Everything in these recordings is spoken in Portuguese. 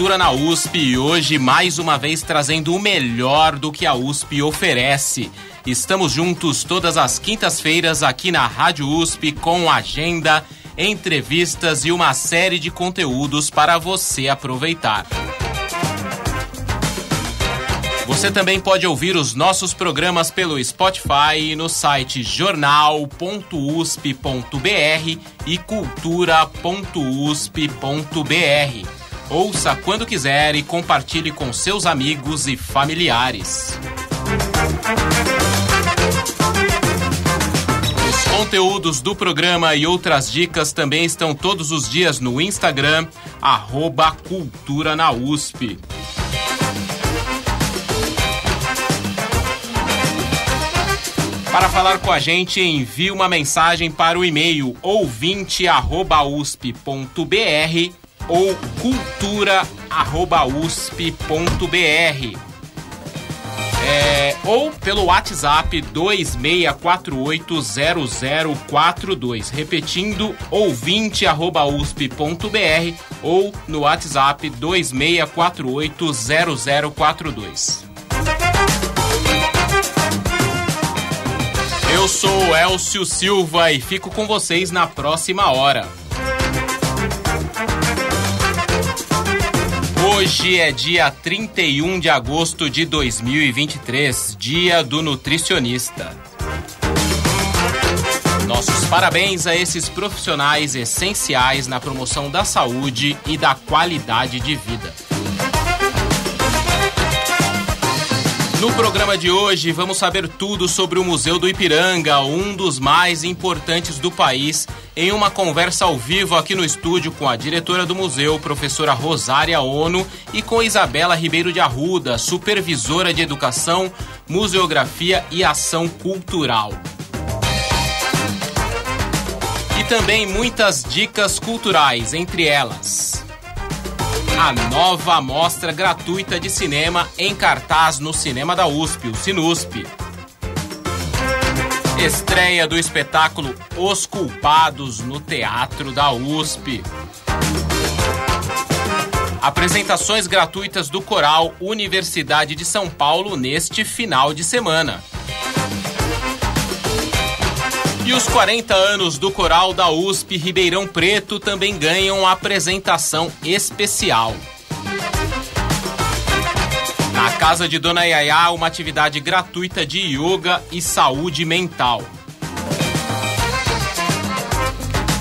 Cultura na USP e hoje mais uma vez trazendo o melhor do que a USP oferece. Estamos juntos todas as quintas-feiras aqui na Rádio USP com agenda, entrevistas e uma série de conteúdos para você aproveitar. Você também pode ouvir os nossos programas pelo Spotify e no site jornal.usp.br e cultura.usp.br. Ouça quando quiser e compartilhe com seus amigos e familiares. Os conteúdos do programa e outras dicas também estão todos os dias no Instagram, arroba Cultura na USP. Para falar com a gente, envie uma mensagem para o e-mail ouvinte.usp.br ou cultura@usp.br. É, ou pelo WhatsApp 26480042, repetindo ouvinte@usp.br ou no WhatsApp 26480042. Eu sou Elcio Silva e fico com vocês na próxima hora. Hoje é dia 31 de agosto de 2023, dia do nutricionista. Nossos parabéns a esses profissionais essenciais na promoção da saúde e da qualidade de vida. No programa de hoje, vamos saber tudo sobre o Museu do Ipiranga, um dos mais importantes do país, em uma conversa ao vivo aqui no estúdio com a diretora do museu, professora Rosária Ono, e com Isabela Ribeiro de Arruda, supervisora de educação, museografia e ação cultural. E também muitas dicas culturais, entre elas a nova mostra gratuita de cinema em cartaz no Cinema da USP, o Sinusp. Estreia do espetáculo Os Culpados no Teatro da USP. Apresentações gratuitas do Coral Universidade de São Paulo neste final de semana. E os 40 anos do Coral da USP Ribeirão Preto também ganham apresentação especial. Na casa de Dona Yaya, uma atividade gratuita de yoga e saúde mental.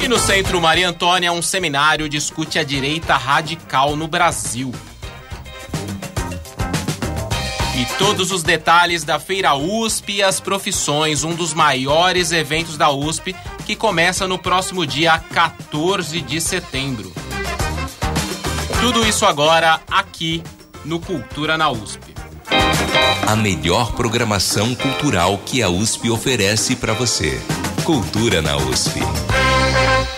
E no Centro Maria Antônia, um seminário discute a direita radical no Brasil. E todos os detalhes da Feira USP e as profissões, um dos maiores eventos da USP, que começa no próximo dia 14 de setembro. Tudo isso agora aqui no Cultura na USP. A melhor programação cultural que a USP oferece para você. Cultura na USP.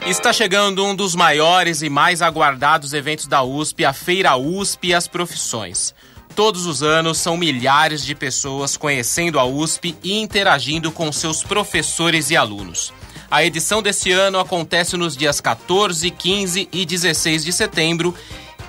Está chegando um dos maiores e mais aguardados eventos da USP, a Feira USP e as Profissões. Todos os anos são milhares de pessoas conhecendo a USP e interagindo com seus professores e alunos. A edição desse ano acontece nos dias 14, 15 e 16 de setembro,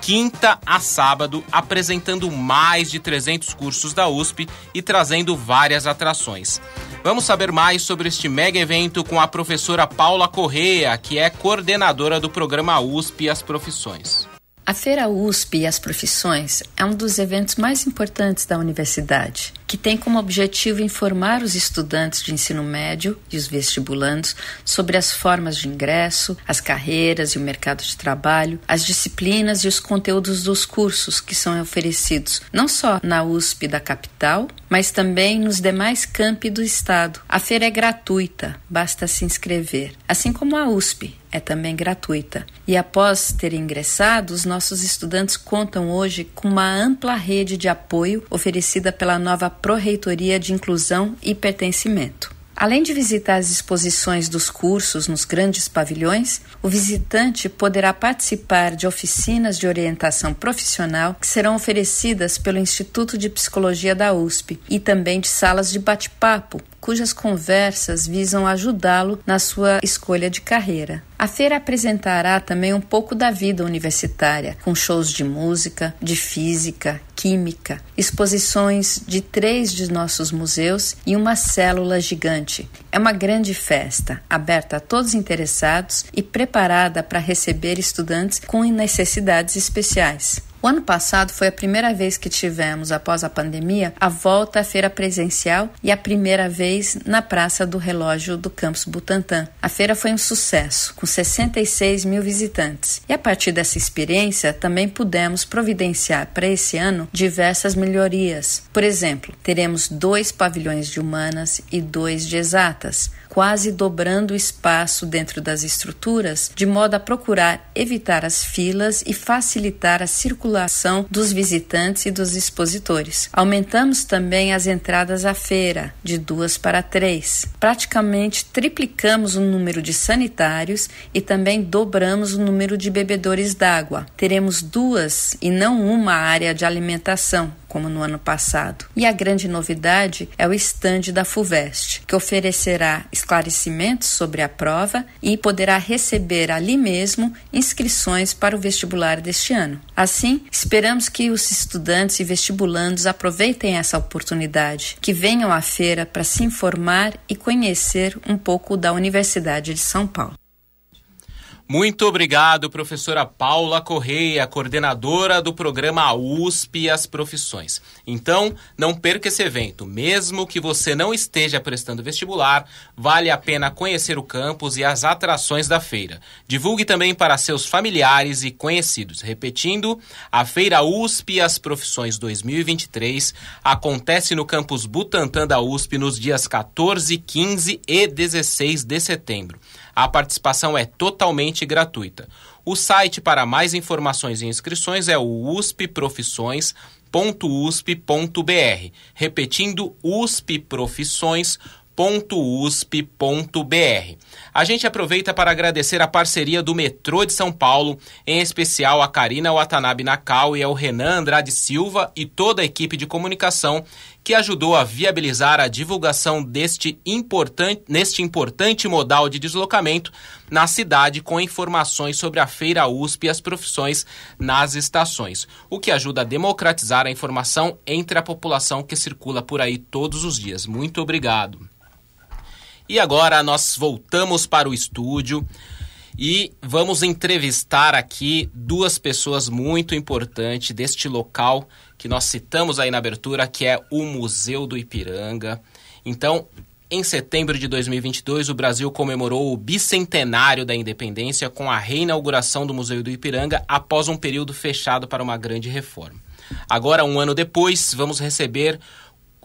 quinta a sábado, apresentando mais de 300 cursos da USP e trazendo várias atrações. Vamos saber mais sobre este mega evento com a professora Paula Correa, que é coordenadora do programa USP e as Profissões. A Feira USP e as Profissões é um dos eventos mais importantes da universidade, que tem como objetivo informar os estudantes de ensino médio e os vestibulandos sobre as formas de ingresso, as carreiras e o mercado de trabalho, as disciplinas e os conteúdos dos cursos que são oferecidos não só na USP da capital, mas também nos demais campi do estado. A feira é gratuita, basta se inscrever, assim como a USP é também gratuita. E após terem ingressado, os nossos estudantes contam hoje com uma ampla rede de apoio oferecida pela nova Pró-Reitoria de Inclusão e Pertencimento. Além de visitar as exposições dos cursos nos grandes pavilhões, o visitante poderá participar de oficinas de orientação profissional que serão oferecidas pelo Instituto de Psicologia da USP e também de salas de bate-papo cujas conversas visam ajudá-lo na sua escolha de carreira. A feira apresentará também um pouco da vida universitária, com shows de música, de física, química, exposições de três de nossos museus e uma célula gigante. É uma grande festa, aberta a todos interessados e preparada para receber estudantes com necessidades especiais. O ano passado foi a primeira vez que tivemos, após a pandemia, a volta à feira presencial e a primeira vez na Praça do Relógio do Campus Butantã. A feira foi um sucesso, com 66 mil visitantes. E a partir dessa experiência, também pudemos providenciar para esse ano diversas melhorias. Por exemplo, teremos dois pavilhões de humanas e dois de exatas quase dobrando o espaço dentro das estruturas, de modo a procurar evitar as filas e facilitar a circulação dos visitantes e dos expositores. Aumentamos também as entradas à feira, de duas para três. Praticamente triplicamos o número de sanitários e também dobramos o número de bebedores d'água. Teremos duas e não uma área de alimentação, como no ano passado. E a grande novidade é o estande da FUVEST, que oferecerá esclarecimentos sobre a prova e poderá receber ali mesmo inscrições para o vestibular deste ano. Assim, esperamos que os estudantes e vestibulandos aproveitem essa oportunidade, que venham à feira para se informar e conhecer um pouco da Universidade de São Paulo. Muito obrigado, professora Paula Correia, coordenadora do programa USP e as Profissões. Então, não perca esse evento. Mesmo que você não esteja prestando vestibular, vale a pena conhecer o campus e as atrações da feira. Divulgue também para seus familiares e conhecidos. Repetindo, a Feira USP e as Profissões 2023 acontece no campus Butantã da USP nos dias 14, 15 e 16 de setembro. A participação é totalmente gratuita. O site para mais informações e inscrições é o uspprofissões.usp.br. Repetindo, uspprofissões.br www.usp.br. A gente aproveita para agradecer a parceria do Metrô de São Paulo, em especial a Karina Watanabe Nakao e ao Renan Andrade Silva e toda a equipe de comunicação que ajudou a viabilizar a divulgação deste importante, neste importante modal de deslocamento na cidade com informações sobre a Feira USP e as profissões nas estações, o que ajuda a democratizar a informação entre a população que circula por aí todos os dias. Muito obrigado. E agora nós voltamos para o estúdio e vamos entrevistar aqui duas pessoas muito importantes deste local que nós citamos aí na abertura, que é o Museu do Ipiranga. Então, em setembro de 2022, o Brasil comemorou o bicentenário da independência com a reinauguração do Museu do Ipiranga após um período fechado para uma grande reforma. Agora, um ano depois, vamos receber,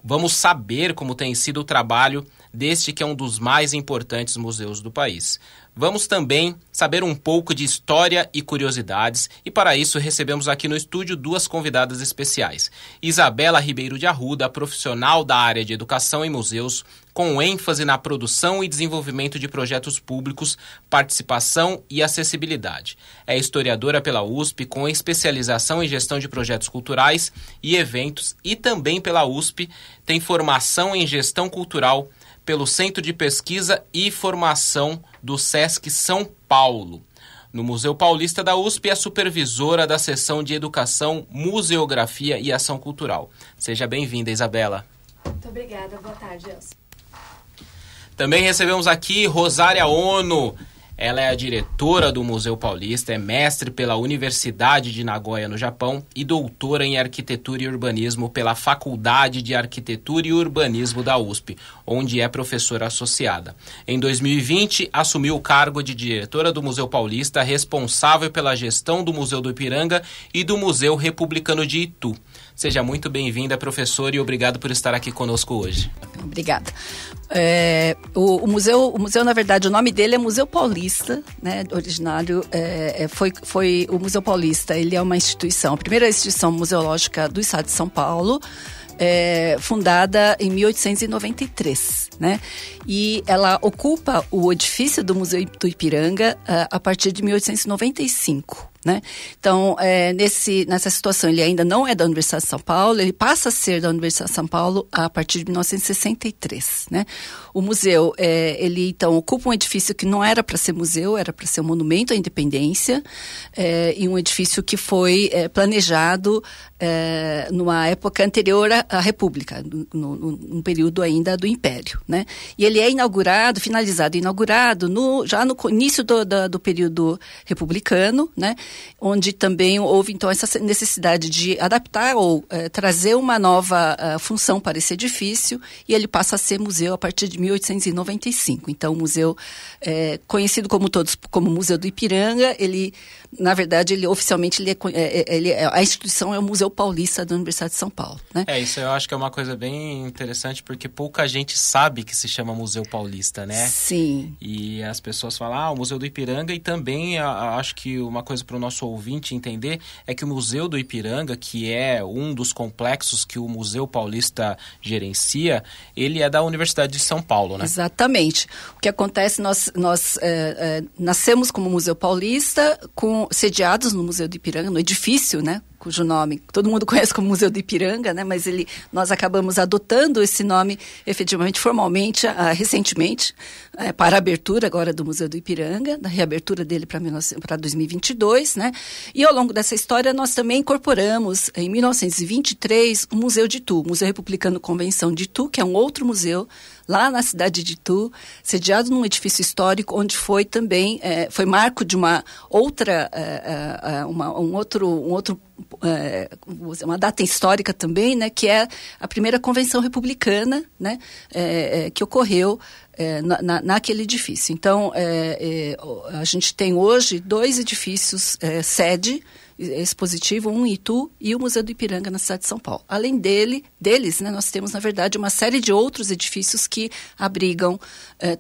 vamos saber como tem sido o trabalho deste que é um dos mais importantes museus do país. Vamos também saber um pouco de história e curiosidades, e para isso recebemos aqui no estúdio duas convidadas especiais. Isabela Ribeiro de Arruda, profissional da área de educação em museus, com ênfase na produção e desenvolvimento de projetos públicos, participação e acessibilidade. É historiadora pela USP, com especialização em gestão de projetos culturais e eventos, e também pela USP, tem formação em gestão cultural pelo Centro de Pesquisa e Formação do SESC São Paulo. No Museu Paulista da USP é supervisora da seção de Educação, Museografia e Ação Cultural. Seja bem-vinda, Isabela. Muito obrigada. Boa tarde, Elcio. Também recebemos aqui Rosária Ono, ela é a diretora do Museu Paulista, é mestre pela Universidade de Nagoya, no Japão, e doutora em Arquitetura e Urbanismo pela Faculdade de Arquitetura e Urbanismo da USP, onde é professora associada. Em 2020, assumiu o cargo de diretora do Museu Paulista, responsável pela gestão do Museu do Ipiranga e do Museu Republicano de Itu. Seja muito bem-vinda, professora, e obrigado por estar aqui conosco hoje. Obrigada. É, o, o, museu, o museu, na verdade, o nome dele é Museu Paulista, né? Originário é, é, foi, foi o Museu Paulista. Ele é uma instituição, a primeira instituição museológica do Estado de São Paulo. É, fundada em 1893, né? E ela ocupa o edifício do Museu do Ipiranga uh, a partir de 1895. Né? Então, é, nesse, nessa situação, ele ainda não é da Universidade de São Paulo, ele passa a ser da Universidade de São Paulo a partir de 1963. Né? O museu, é, ele então ocupa um edifício que não era para ser museu, era para ser um monumento à independência, é, e um edifício que foi é, planejado é, numa época anterior à, República, no, no, período ainda do Império. Né? E ele é inaugurado, finalizado e inaugurado no, já no início do, do, do período republicano, né? Onde também houve então essa necessidade de adaptar ou é, trazer uma nova uh, função para esse edifício e ele passa a ser museu a partir de 1895. Então, o museu é, conhecido como todos como Museu do Ipiranga, ele na verdade ele oficialmente ele é, é ele é, a instituição é o Museu Paulista da Universidade de São Paulo. Né? É isso, eu acho que é uma coisa bem interessante porque pouca gente sabe que se chama Museu Paulista, né? Sim. E as pessoas falam ah, o Museu do Ipiranga e também a, acho que uma coisa para o nosso ouvinte entender é que o Museu do Ipiranga, que é um dos complexos que o Museu Paulista gerencia, ele é da Universidade de São Paulo, né? Exatamente. O que acontece, nós, nós é, é, nascemos como Museu Paulista, com, sediados no Museu do Ipiranga, no edifício, né? cujo nome todo mundo conhece como Museu do Ipiranga, né? Mas ele, nós acabamos adotando esse nome efetivamente, formalmente, uh, recentemente, uh, para a abertura agora do Museu do Ipiranga, da reabertura dele para 2022, né? E ao longo dessa história nós também incorporamos, em 1923, o Museu de Itu, o Museu Republicano Convenção de Itu, que é um outro museu lá na cidade de Itu, sediado num edifício histórico, onde foi também, é, foi marco de uma outra, é, uma, um outro, um outro é, uma data histórica também, né, que é a primeira convenção republicana, né, que ocorreu na, naquele edifício. Então, a gente tem hoje dois edifícios sede expositivo, um em Itu e o Museu do Ipiranga na cidade de São Paulo. Além dele, deles, né, nós temos, na verdade, uma série de outros edifícios que abrigam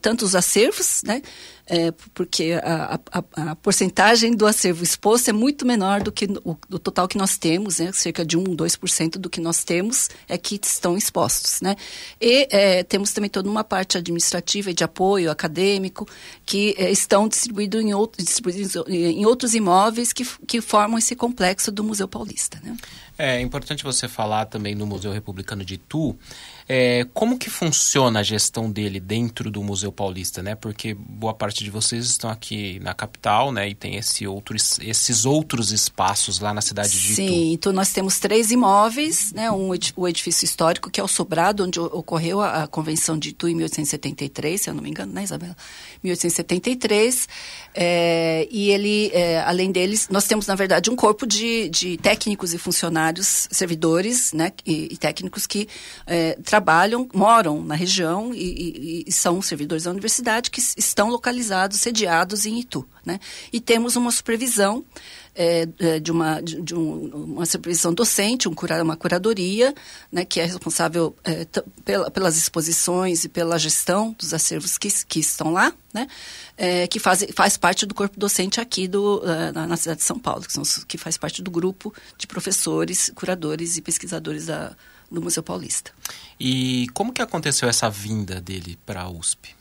tanto os acervos, né, é, porque a, a, a, porcentagem do acervo exposto é muito menor do que o do total que nós temos, né? cerca de 1, 2% do que nós temos é que estão expostos. Né? E é, temos também toda uma parte administrativa e de apoio acadêmico que é, estão distribuídos em, outro, distribuídos em outros imóveis que, que formam esse complexo do Museu Paulista. Né? É importante você falar também no Museu Republicano de Itu, é, como que funciona a gestão dele dentro do Museu Paulista, né? Porque boa parte de vocês estão aqui na capital, né? E tem esse outros, esses outros espaços lá na cidade de Itu. Sim, então nós temos três imóveis, né? Um, o edifício histórico, que é o Sobrado, onde ocorreu a, a Convenção de Itu em 1873, se eu não me engano, né, Isabela? 1873. É, e ele, é, além deles, nós temos, na verdade, um corpo de, de técnicos e funcionários, servidores, né? E, e técnicos que é, trabalham moram na região e, e, e, são servidores da universidade que estão localizados, sediados em Itu. Né? E temos uma supervisão é, é de, uma, de, de um, uma supervisão docente, um cura, uma curadoria, né, que é responsável é, pela, pelas exposições e pela gestão dos acervos que, que estão lá, né, é, que faz, faz parte do corpo docente aqui do, uh, na, na, cidade de São Paulo, que, são, que faz parte do grupo de professores, curadores e pesquisadores da, do Museu Paulista. E como que aconteceu essa vinda dele para a USP?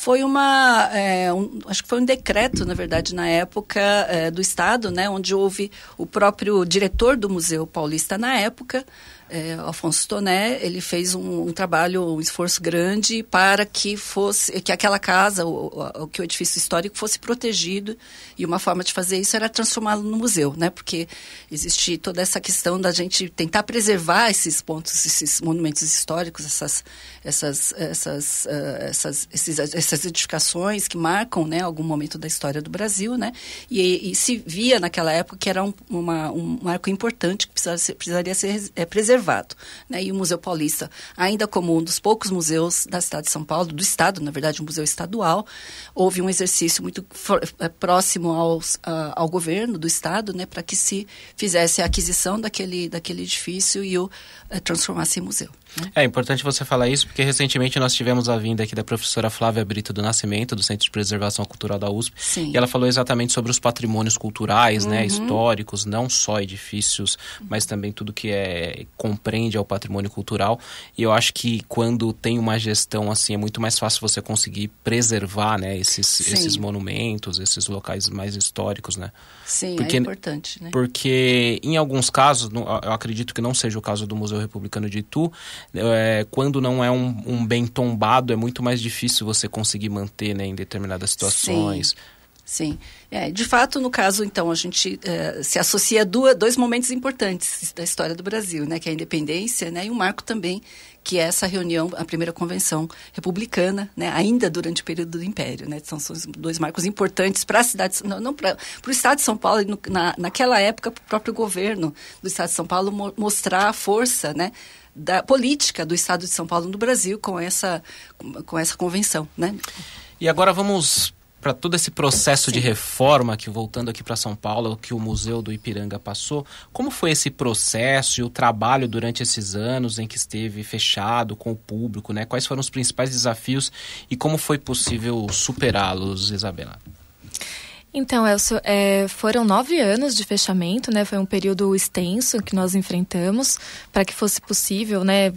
Foi uma, é, um, acho que foi um decreto, na verdade, na época é, do Estado, né, onde houve o próprio diretor do Museu Paulista na época, é, Alfonso Toné, ele fez um, um, trabalho, um esforço grande para que fosse, que aquela casa, o, o, que o edifício histórico fosse protegido e uma forma de fazer isso era transformá-lo no museu, né? Porque existe toda essa questão da gente tentar preservar esses pontos, esses monumentos históricos, essas, essas, essas, uh, essas, esses, essas edificações que marcam, né, algum momento da história do Brasil, né? E, e se via naquela época que era um, uma, um marco importante que precisaria ser, precisaria ser é, preservado preservado. Né? E o Museu Paulista, ainda como um dos poucos museus da cidade de São Paulo, do Estado, na verdade, um museu estadual, houve um exercício muito é, próximo aos, ao governo do Estado, né, para que se fizesse a aquisição daquele, daquele edifício e o uh, transformasse em museu. Né? É importante você falar isso, porque recentemente nós tivemos a vinda aqui da professora Flávia Brito do Nascimento, do Centro de Preservação Cultural da USP, Sim. e ela falou exatamente sobre os patrimônios culturais, né, uhum. né, históricos, não só edifícios, mas também tudo que é compreende ao patrimônio cultural. E eu acho que quando tem uma gestão assim, é muito mais fácil você conseguir preservar, né, esses, esses monumentos, esses locais mais históricos, né? Sim, é porque, é importante, né? Porque em alguns casos, eu acredito que não seja o caso do Museu Republicano de Itu, é, quando não é um, um, bem tombado, é muito mais difícil você conseguir manter né, em determinadas situações. Sim. Sim. É, de fato, no caso, então, a gente é, se associa a duas, dois momentos importantes da história do Brasil, né? Que é a independência né, e um marco também, que é essa reunião, a primeira convenção republicana, né? Ainda durante o período do Império, né? São, são dois marcos importantes para a cidade, não, não para o Estado de São Paulo, no, na, naquela época, para o próprio governo do Estado de São Paulo mo mostrar a força, né? da política do Estado de São Paulo no Brasil com essa, com essa convenção, né? E agora vamos para todo esse processo de reforma que voltando aqui para São Paulo, que o Museu do Ipiranga passou, como foi esse processo e o trabalho durante esses anos em que esteve fechado com o público, né? Quais foram os principais desafios e como foi possível superá-los, Isabela? Então, Elcio, é, foram nove anos de fechamento, né? Foi um período extenso que nós enfrentamos para que fosse possível, né,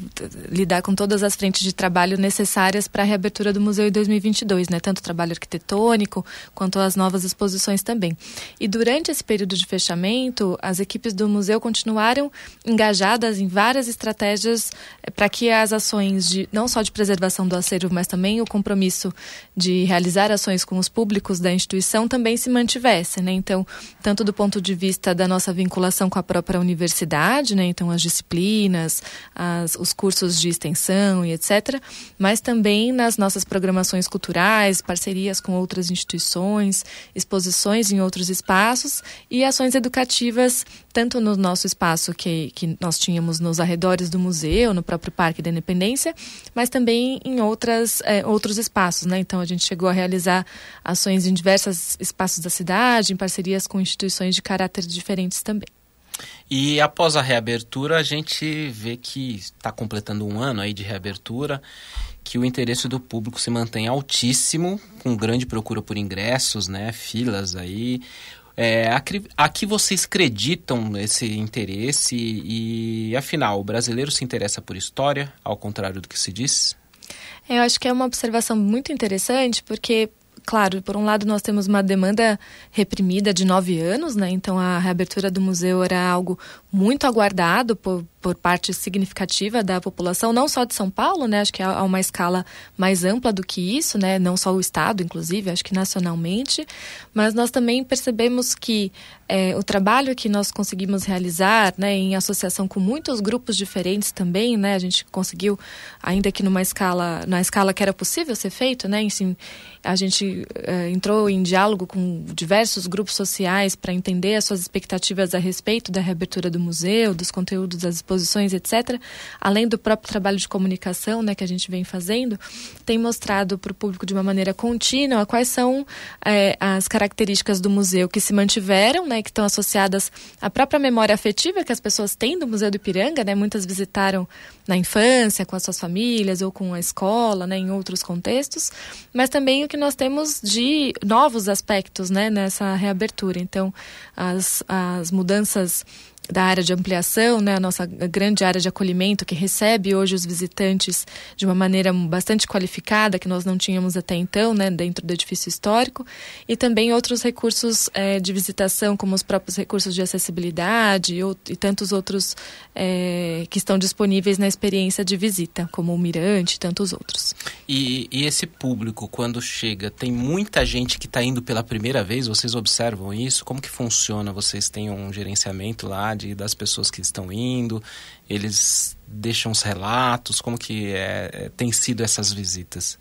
lidar com todas as frentes de trabalho necessárias para a reabertura do museu em 2022, né? Tanto o trabalho arquitetônico quanto as novas exposições também. E durante esse período de fechamento, as equipes do museu continuaram engajadas em várias estratégias é, para que as ações de não só de preservação do acervo, mas também o compromisso de realizar ações com os públicos da instituição também se mantivesse, né? Então, tanto do ponto de vista da nossa vinculação com a própria universidade, né? Então, as disciplinas, as, os cursos de extensão e etc., mas também nas nossas programações culturais, parcerias com outras instituições, exposições em outros espaços e ações educativas, tanto no nosso espaço que, que nós tínhamos nos arredores do museu, no próprio Parque da Independência, mas também em outras, é, outros espaços, né? Então, a gente chegou a realizar ações em diversos espaços espaços da cidade, em parcerias com instituições de caráter diferentes também. E após a reabertura, a gente vê que está completando um ano aí de reabertura, que o interesse do público se mantém altíssimo, com grande procura por ingressos, né, filas aí. É, a, que vocês acreditam esse interesse e, afinal, o brasileiro se interessa por história, ao contrário do que se diz? Eu acho que é uma observação muito interessante, porque claro, por um lado nós temos uma demanda reprimida de nove anos, né? Então a reabertura do museu era algo muito aguardado por, por parte significativa da população, não só de São Paulo, né? Acho que há uma escala mais ampla do que isso, né? Não só o Estado, inclusive, acho que nacionalmente. Mas nós também percebemos que é, o trabalho que nós conseguimos realizar, né? Em associação com muitos grupos diferentes também, né? A gente conseguiu, ainda que numa escala, na escala que era possível ser feito, né? Enfim, a gente é, entrou em diálogo com diversos grupos sociais para entender as suas expectativas a respeito da reabertura do museu, dos conteúdos das exposições, etc., além do próprio trabalho de comunicação né, que a gente vem fazendo, tem mostrado para o público de uma maneira contínua quais são é, as características do museu que se mantiveram, né, que estão associadas à própria memória afetiva que as pessoas têm do Museu do Ipiranga. Né, muitas visitaram na infância, com as suas famílias ou com a escola, né, em outros contextos, mas também o que nós temos de novos aspectos né, nessa reabertura. Então, as, as mudanças da área de ampliação, né, a nossa grande área de acolhimento que recebe hoje os visitantes de uma maneira bastante qualificada que nós não tínhamos até então, né, dentro do edifício histórico, e também outros recursos é, de visitação, como os próprios recursos de acessibilidade e, e tantos outros é, que estão disponíveis na experiência de visita, como o Mirante e tantos outros. E, e esse público, quando chega, tem muita gente que está indo pela primeira vez, vocês observam isso? Como que funciona? Vocês têm um gerenciamento lá? Das pessoas que estão indo Eles deixam os relatos? Como que é, é tem sido essas visitas?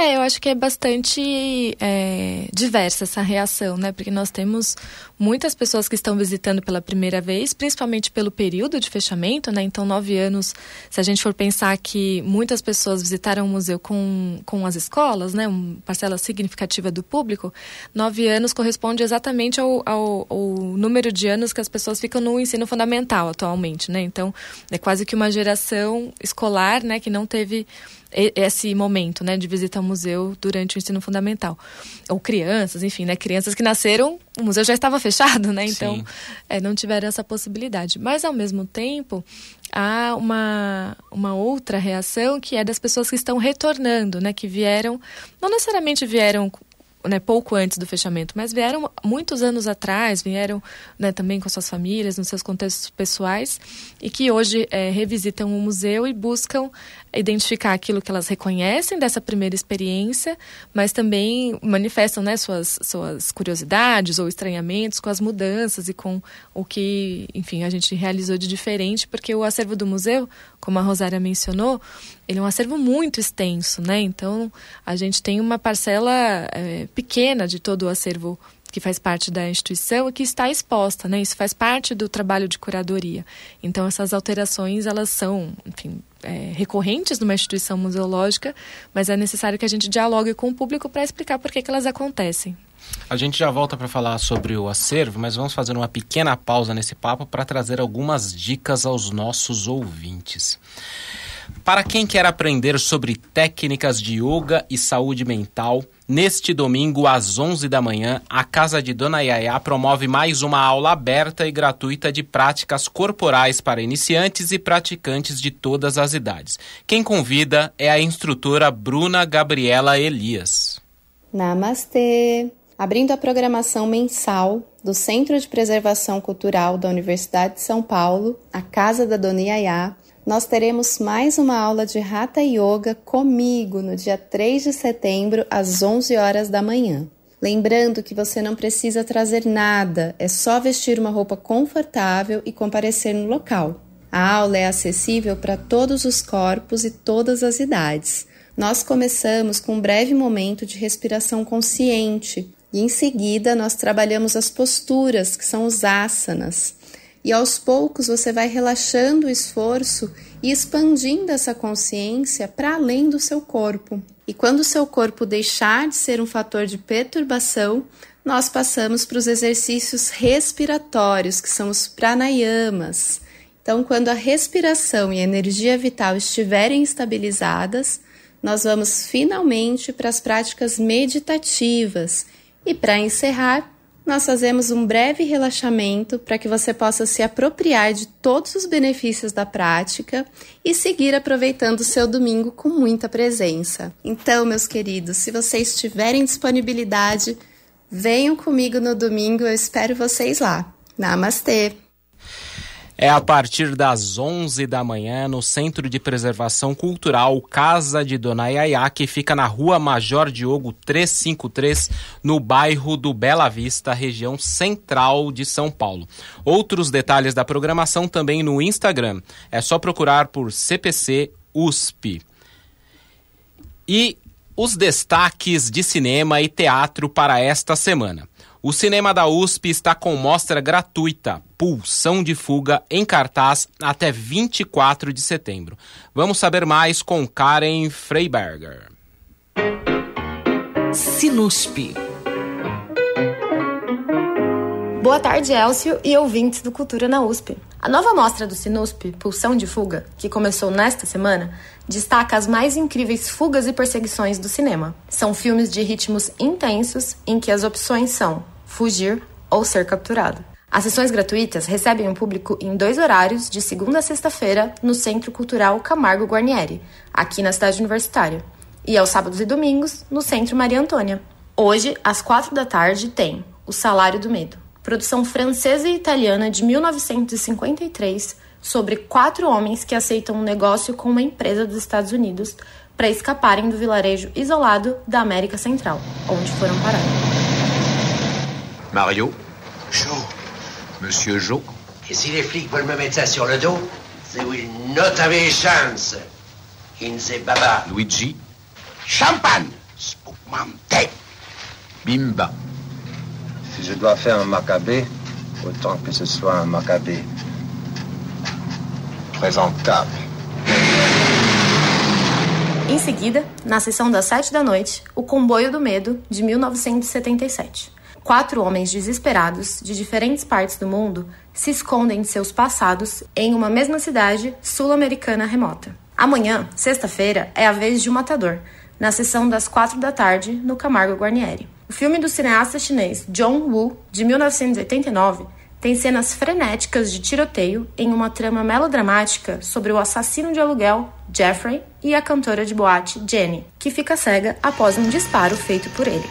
É, eu acho que é bastante é, diversa essa reação, né? Porque nós temos muitas pessoas que estão visitando pela primeira vez, principalmente pelo período de fechamento, né? Então, nove anos, se a gente for pensar que muitas pessoas visitaram o museu com, com as escolas, né? Uma parcela significativa do público, nove anos corresponde exatamente ao, ao, ao número de anos que as pessoas ficam no ensino fundamental atualmente, né? Então, é quase que uma geração escolar, né? Que não teve esse momento, né, de visita ao museu durante o ensino fundamental. Ou crianças, enfim, né, crianças que nasceram, o museu já estava fechado, né, então é, não tiveram essa possibilidade. Mas, ao mesmo tempo, há uma, uma outra reação que é das pessoas que estão retornando, né, que vieram, não necessariamente vieram né, pouco antes do fechamento, mas vieram muitos anos atrás, vieram né, também com suas famílias, nos seus contextos pessoais, e que hoje é, revisitam o museu e buscam identificar aquilo que elas reconhecem dessa primeira experiência, mas também manifestam né, suas, suas curiosidades ou estranhamentos com as mudanças e com o que, enfim, a gente realizou de diferente, porque o acervo do museu, como a Rosária mencionou, ele é um acervo muito extenso, né? Então, a gente tem uma parcela é, pequena de todo o acervo que faz parte da instituição e que está exposta, né? Isso faz parte do trabalho de curadoria. Então, essas alterações, elas são, enfim, é, recorrentes numa instituição museológica, mas é necessário que a gente dialogue com o público para explicar por que, que elas acontecem. A gente já volta para falar sobre o acervo, mas vamos fazer uma pequena pausa nesse papo para trazer algumas dicas aos nossos ouvintes. Para quem quer aprender sobre técnicas de yoga e saúde mental, neste domingo às 11 da manhã, a Casa de Dona Yaya promove mais uma aula aberta e gratuita de práticas corporais para iniciantes e praticantes de todas as idades. Quem convida é a instrutora Bruna Gabriela Elias. Namastê! Abrindo a programação mensal do Centro de Preservação Cultural da Universidade de São Paulo, a Casa da Dona Yaya, nós teremos mais uma aula de Hatha Yoga comigo no dia 3 de setembro, às 11 horas da manhã. Lembrando que você não precisa trazer nada, é só vestir uma roupa confortável e comparecer no local. A aula é acessível para todos os corpos e todas as idades. Nós começamos com um breve momento de respiração consciente e em seguida nós trabalhamos as posturas, que são os asanas e aos poucos você vai relaxando o esforço e expandindo essa consciência para além do seu corpo. E quando o seu corpo deixar de ser um fator de perturbação, nós passamos para os exercícios respiratórios, que são os pranayamas. Então, quando a respiração e a energia vital estiverem estabilizadas, nós vamos finalmente para as práticas meditativas. E para encerrar, nós fazemos um breve relaxamento para que você possa se apropriar de todos os benefícios da prática e seguir aproveitando o seu domingo com muita presença. Então, meus queridos, se vocês tiverem disponibilidade, venham comigo no domingo, eu espero vocês lá. Namastê! É a partir das 11 da manhã no Centro de Preservação Cultural Casa de Dona Yaya, que fica na Rua Major Diogo 353, no bairro do Bela Vista, região central de São Paulo. Outros detalhes da programação também no Instagram. É só procurar por CPC USP. E os destaques de cinema e teatro para esta semana. O cinema da USP está com mostra gratuita, Pulsão de Fuga, em cartaz até 24 de setembro. Vamos saber mais com Karen Freiberger. Sinusp. Boa tarde, Elcio e ouvintes do Cultura na USP. A nova mostra do Sinusp, Pulsão de Fuga, que começou nesta semana, destaca as mais incríveis fugas e perseguições do cinema. São filmes de ritmos intensos em que as opções são fugir ou ser capturado. As sessões gratuitas recebem o público em dois horários, de segunda a sexta-feira, no Centro Cultural Camargo Guarnieri, aqui na cidade universitária, e aos sábados e domingos, no Centro Maria Antônia. Hoje, às quatro da tarde, tem O Salário do Medo, produção francesa e italiana de 1953 sobre quatro homens que aceitam um negócio com uma empresa dos Estados Unidos para escaparem do vilarejo isolado da América Central, onde foram parar. Mario Jo. Monsieur Jo Et si les flics veulent me mettre ça sur le dos, They will not have a chance in the baba. Luigi. Champagne. Spumante. Bimba. Si je dois faire un macabé, autant que ce soit un macabé présentable. Em seguida, na sessão das sete da noite, O Comboio do Medo, de 1977. Quatro homens desesperados, de diferentes partes do mundo, se escondem de seus passados em uma mesma cidade sul-americana remota. Amanhã, sexta-feira, é a vez de O Matador, na sessão das quatro da tarde, no Camargo Guarnieri. O filme do cineasta chinês John Woo, de 1989, tem cenas frenéticas de tiroteio em uma trama melodramática sobre o assassino de aluguel Jeffrey e a cantora de boate Jenny, que fica cega após um disparo feito por ele.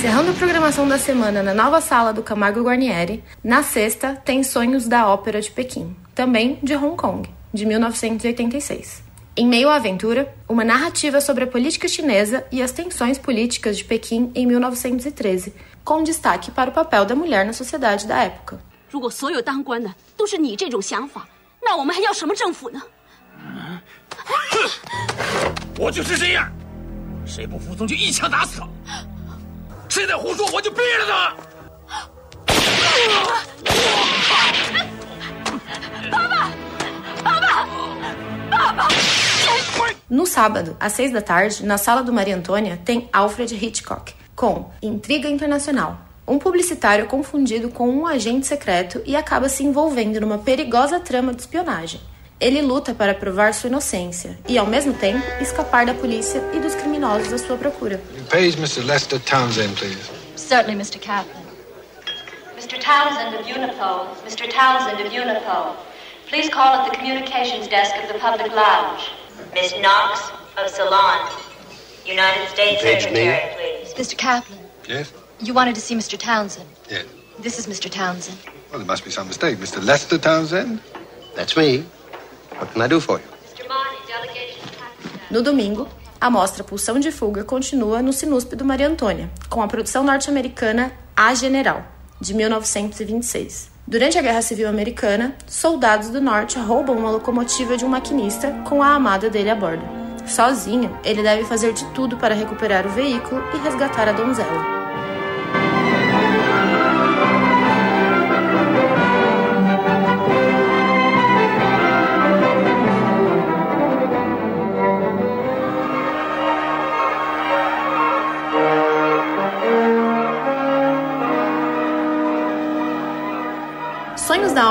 Encerrando a programação da semana na nova sala do Camargo Guarnieri, na sexta tem Sonhos da Ópera de Pequim, também de Hong Kong, de 1986. Em meio à aventura, uma narrativa sobre a política chinesa e as tensões políticas de Pequim em 1913, com destaque para o papel da mulher na sociedade da época. 如果所有当官的都是你这种想法，那我们还要什么政府呢？我就是这样，谁不服从就一枪打死他， 谁再胡说我就毙了他。爸爸，爸爸，爸爸！ No sábado, às seis da tarde, na sala do Maria Antônia, tem Alfred Hitchcock, com Intriga Internacional. Um publicitário confundido com um agente secreto e acaba se envolvendo numa perigosa trama de espionagem. Ele luta para provar sua inocência e, ao mesmo tempo, escapar da polícia e dos criminosos à sua procura. Page Mr. Lester Townsend, please. Certainly, Mr. Kaplan. Mr. Townsend of Unipo. Mr. Townsend of Unipo. Please call at the communications desk of the public lounge. Miss Knox of Salon. United States Page Secretary, me. please. Mr. Kaplan, Yes? you wanted to see Mr. Townsend. Yes. This is Mr. Townsend. Well, there must be some mistake. Mr. Lester Townsend? That's me. What can I do for you? No domingo, a mostra Pulsão de Fuga continua no Sinusp do Maria Antônia, com a produção norte-americana A General, de 1926. Durante a Guerra Civil Americana, soldados do norte roubam uma locomotiva de um maquinista com a amada dele a bordo. Sozinho, ele deve fazer de tudo para recuperar o veículo e resgatar a donzela.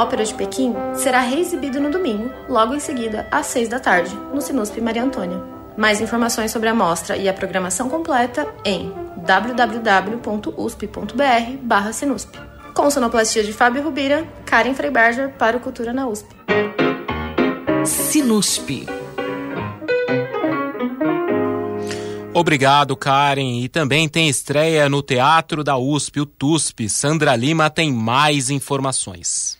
Ópera de Pequim será reexibido no domingo, logo em seguida, às 6 da tarde, no Sinusp Maria Antônia. Mais informações sobre a mostra e a programação completa em www.usp.br/sinusp. Com sonoplastia de Fábio Rubira, Karen Freiberger para o Cultura na USP. Sinusp. Obrigado, Karen. E também tem estreia no Teatro da USP, o TUSP. Sandra Lima tem mais informações.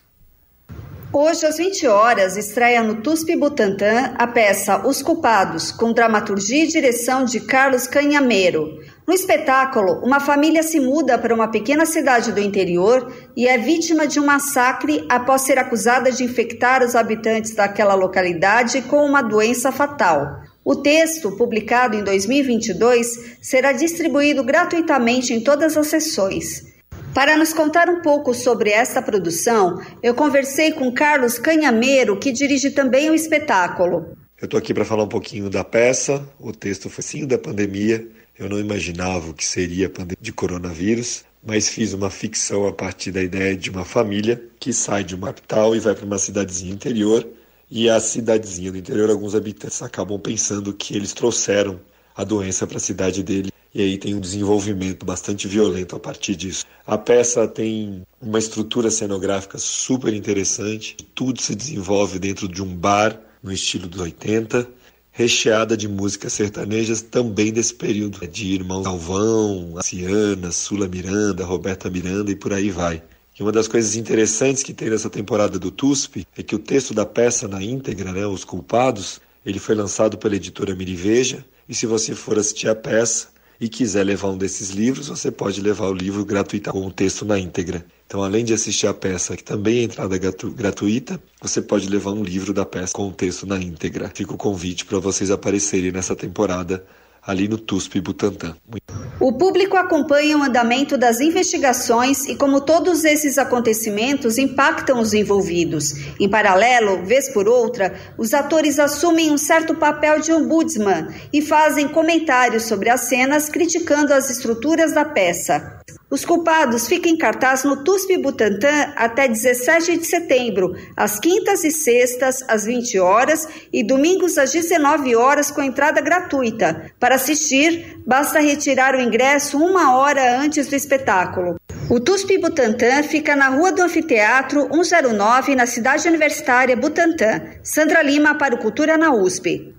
Hoje, às 20 horas, estreia no TUSP Butantã a peça Os Culpados, com dramaturgia e direção de Carlos Canhameiro. No espetáculo, uma família se muda para uma pequena cidade do interior e é vítima de um massacre após ser acusada de infectar os habitantes daquela localidade com uma doença fatal. O texto, publicado em 2022, será distribuído gratuitamente em todas as sessões. Para nos contar um pouco sobre esta produção, eu conversei com Carlos Canhameiro, que dirige também o espetáculo. Eu estou aqui para falar um pouquinho da peça. O texto foi sim da pandemia. Eu não imaginava o que seria a pandemia de coronavírus, mas fiz uma ficção a partir da ideia de uma família que sai de uma capital e vai para uma cidadezinha interior. E a cidadezinha do interior, alguns habitantes acabam pensando que eles trouxeram a doença para a cidade dele. E aí tem um desenvolvimento bastante violento a partir disso. A peça tem uma estrutura cenográfica super interessante. Tudo se desenvolve dentro de um bar no estilo dos 80 recheada de músicas sertanejas também desse período, de Irmão Galvão, Ciana, Sula Miranda, Roberta Miranda e por aí vai. E uma das coisas interessantes que tem nessa temporada do TUSP é que o texto da peça na íntegra, né, Os Culpados, ele foi lançado pela editora Miriveja, e se você for assistir a peça e quiser levar um desses livros, você pode levar o livro gratuito com o texto na íntegra. Então, além de assistir a peça, que também é entrada gratuita, você pode levar um livro da peça com o texto na íntegra. Fica o convite para vocês aparecerem nessa temporada ali no TUSP Butantã. O público acompanha o andamento das investigações e como todos esses acontecimentos impactam os envolvidos. Em paralelo, vez por outra, os atores assumem um certo papel de ombudsman e fazem comentários sobre as cenas criticando as estruturas da peça. Os culpados ficam em cartaz no TUSP Butantã até 17 de setembro, às quintas e sextas, às 20 horas e domingos às 19 horas com entrada gratuita. Para assistir, basta retirar o ingresso uma hora antes do espetáculo. O TUSP Butantã fica na Rua do Anfiteatro 109, na cidade universitária Butantã. Sandra Lima para o Cultura na USP.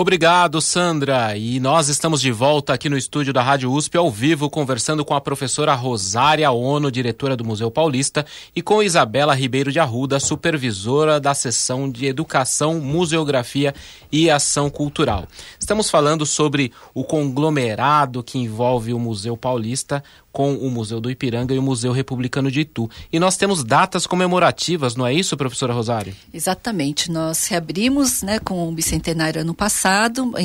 Obrigado, Sandra. E nós estamos de volta aqui no estúdio da Rádio USP ao vivo, conversando com a professora Rosária Ono, diretora do Museu Paulista, e com Isabela Ribeiro de Arruda, supervisora da seção de Educação, Museografia e Ação Cultural. Estamos falando sobre o conglomerado que envolve o Museu Paulista, com o Museu do Ipiranga e o Museu Republicano de Itu. E nós temos datas comemorativas, não é isso, professora Rosário? Exatamente. Nós reabrimos né, com o bicentenário ano passado,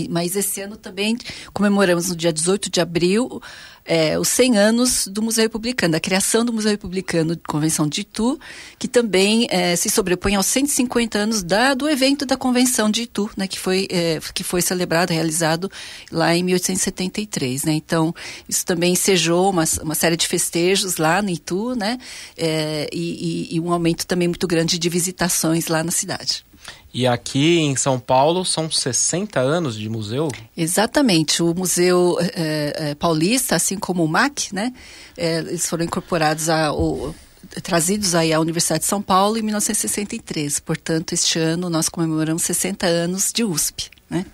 mas esse ano também comemoramos no dia 18 de abril é, os 100 anos do Museu Republicano, da criação do Museu Republicano de Convenção de Itu, que também é, se sobrepõe aos 150 anos da, do evento da Convenção de Itu, né, que, foi, é, que foi celebrado, realizado lá em 1873. Né? Então, isso também ensejou uma, uma série de festejos lá no Itu, né? É, e, e, e um aumento também muito grande de visitações lá na cidade. E aqui em São Paulo são 60 anos de museu? Exatamente. O Museu é, é, Paulista, assim como o MAC, né? É, eles foram incorporados a. O, trazidos aí à Universidade de São Paulo em 1963. Portanto, este ano nós comemoramos 60 anos de USP, né?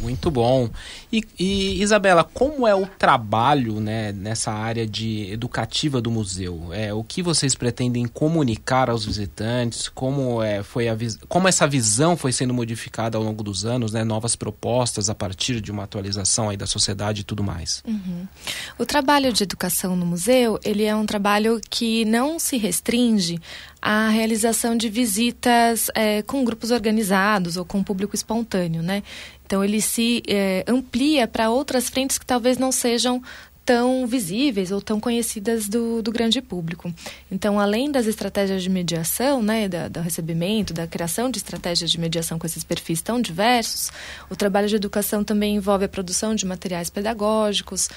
Muito bom. E, e, Isabela, como é o trabalho né, nessa área de educativa do museu? É, o que vocês pretendem comunicar aos visitantes? Como, é, foi a, como essa visão foi sendo modificada ao longo dos anos? Né, novas propostas a partir de uma atualização aí da sociedade e tudo mais? Uhum. O trabalho de educação no museu, ele é um trabalho que não se restringe à realização de visitas é, com grupos organizados ou com público espontâneo, né? Então ele se é, amplia para outras frentes que talvez não sejam tão visíveis ou tão conhecidas do, do grande público. Então, além das estratégias de mediação, né, da, do recebimento, da criação de estratégias de mediação com esses perfis tão diversos, o trabalho de educação também envolve a produção de materiais pedagógicos,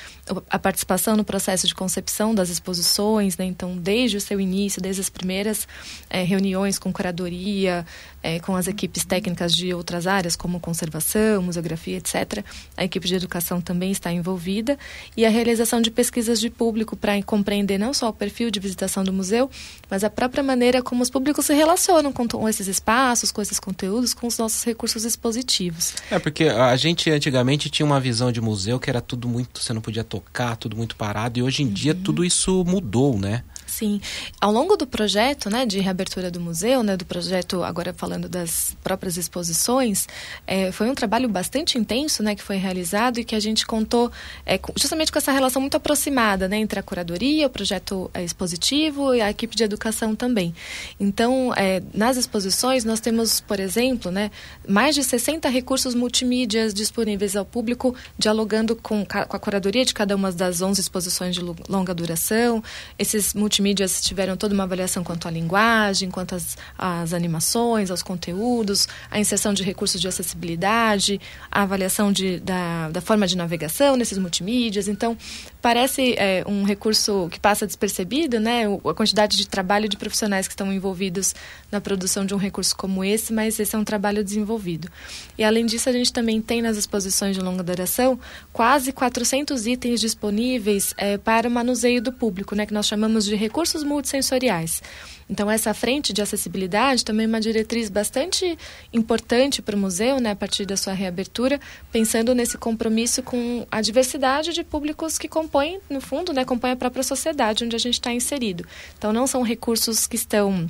a participação no processo de concepção das exposições, né, então, desde o seu início, desde as primeiras é, reuniões com curadoria, é, com as equipes técnicas de outras áreas, como conservação, museografia, etc., a equipe de educação também está envolvida, e a realização realização de pesquisas de público para compreender não só o perfil de visitação do museu, mas a própria maneira como os públicos se relacionam com, esses espaços, com esses conteúdos, com os nossos recursos expositivos. É, porque a gente antigamente tinha uma visão de museu que era tudo muito, você não podia tocar, tudo muito parado, e hoje em uhum. dia tudo isso mudou, né? Sim. Ao longo do projeto, né, de reabertura do museu, né, do projeto, agora falando das próprias exposições, é, foi um trabalho bastante intenso, né, que foi realizado e que a gente contou é, justamente com essa relação muito aproximada, né, entre a curadoria, o projeto é, expositivo e a equipe de educação também. Então, é, nas exposições, nós temos, por exemplo, né, mais de 60 recursos multimídias disponíveis ao público, dialogando com, com a curadoria de cada uma das 11 exposições de longa duração. Esses multimídias mídias tiveram toda uma avaliação quanto à linguagem, quanto às, às animações, aos conteúdos, a inserção de recursos de acessibilidade, a avaliação de, da, da forma de navegação nesses multimídias. Então, parece é, um recurso que passa despercebido, né? A quantidade de trabalho de profissionais que estão envolvidos na produção de um recurso como esse, mas esse é um trabalho desenvolvido. E além disso, a gente também tem nas exposições de longa duração quase 400 itens disponíveis é, para o manuseio do público, né? Que nós chamamos de recursos recursos multissensoriais. Então, essa frente de acessibilidade também é uma diretriz bastante importante para o museu, né, a partir da sua reabertura, pensando nesse compromisso com a diversidade de públicos que compõem, no fundo, né, compõem a própria sociedade onde a gente está inserido. Então, não são recursos que estão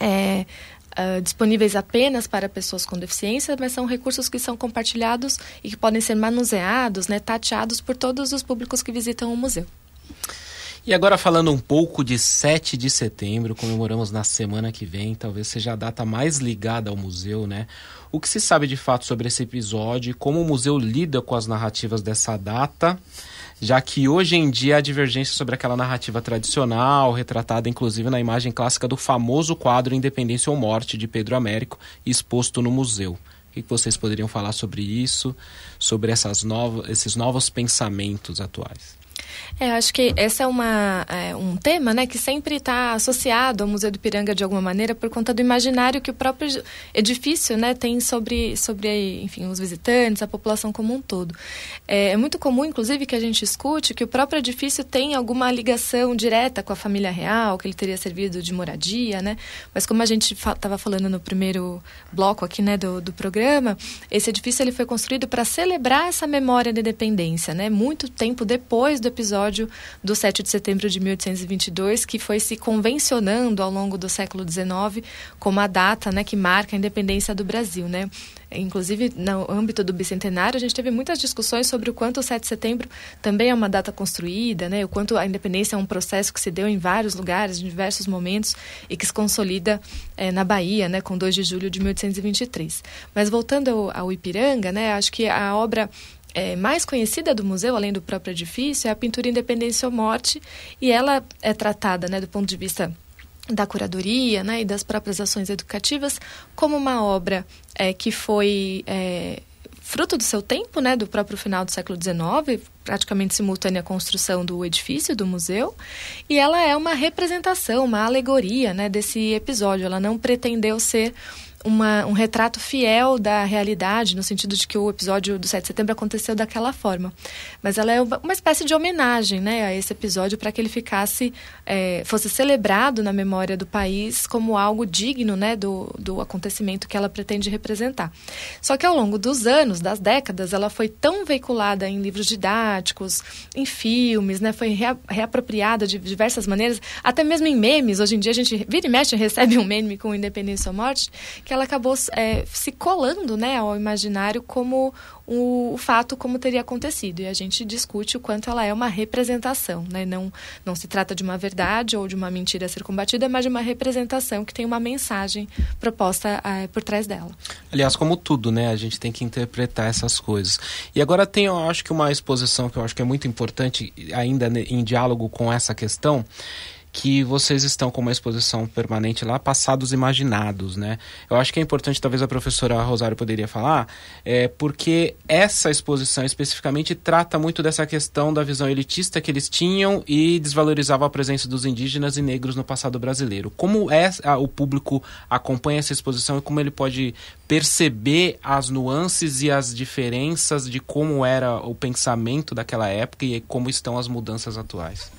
é, Uh, disponíveis apenas para pessoas com deficiência, mas são recursos que são compartilhados e que podem ser manuseados, né, tateados por todos os públicos que visitam o museu. E agora falando um pouco de 7 de setembro, comemoramos na semana que vem, talvez seja a data mais ligada ao museu, né? O que se sabe de fato sobre esse episódio e como o museu lida com as narrativas dessa data? já que hoje em dia há divergência sobre aquela narrativa tradicional, retratada inclusive na imagem clássica do famoso quadro Independência ou Morte de Pedro Américo, exposto no museu. O que vocês poderiam falar sobre isso, sobre essas novas, esses novos pensamentos atuais? É, acho que esse é, uma, é um tema né, que sempre está associado ao Museu do Ipiranga de alguma maneira por conta do imaginário que o próprio edifício né, tem sobre, sobre enfim, os visitantes, a população como um todo. É, é muito comum, inclusive, que a gente escute que o próprio edifício tem alguma ligação direta com a família real, que ele teria servido de moradia, né? Mas como a gente estava fa falando no primeiro bloco aqui né, do, do programa, esse edifício ele foi construído para celebrar essa memória da independência, né? Muito tempo depois do episódio episódio do 7 de setembro de 1822, que foi se convencionando ao longo do século XIX como a data né, que marca a independência do Brasil. Né? Inclusive, no âmbito do bicentenário, a gente teve muitas discussões sobre o quanto o 7 de setembro também é uma data construída, né? o quanto a independência é um processo que se deu em vários lugares, em diversos momentos, e que se consolida é, na Bahia, né? com 2 de julho de 1823. Mas voltando ao, ao Ipiranga, né? acho que a obra é, mais conhecida do museu, além do próprio edifício, é a pintura Independência ou Morte, e ela é tratada né, do ponto de vista da curadoria né, e das próprias ações educativas como uma obra é, que foi é, fruto do seu tempo, né, do próprio final do século XIX, praticamente simultânea à construção do edifício do museu, e ela é uma representação, uma alegoria né, desse episódio. Ela não pretendeu ser uma, um retrato fiel da realidade, no sentido de que o episódio do 7 de setembro aconteceu daquela forma. Mas ela é uma, espécie de homenagem né, a esse episódio para que ele ficasse, é, fosse celebrado na memória do país como algo digno né, do, do acontecimento que ela pretende representar. Só que ao longo dos anos, das décadas, ela foi tão veiculada em livros didáticos, em filmes, né, foi rea, reapropriada de diversas maneiras, até mesmo em memes. Hoje em dia a gente vira e mexe recebe um meme com Independência ou Morte, que que ela acabou é, se colando né, ao imaginário como o, o, fato como teria acontecido. E a gente discute o quanto ela é uma representação. Né? Não, não se trata de uma verdade ou de uma mentira a ser combatida, mas de uma representação que tem uma mensagem proposta é, por trás dela. Aliás, como tudo, né? A gente tem que interpretar essas coisas. E agora tem, eu acho que uma exposição que eu acho que é muito importante, ainda em diálogo com essa questão, que vocês estão com uma exposição permanente lá, passados imaginados, né? Eu acho que é importante, talvez a professora Rosário poderia falar, é, porque essa exposição especificamente trata muito dessa questão da visão elitista que eles tinham e desvalorizava a presença dos indígenas e negros no passado brasileiro. Como é a, o público acompanha essa exposição e como ele pode perceber as nuances e as diferenças de como era o pensamento daquela época e como estão as mudanças atuais?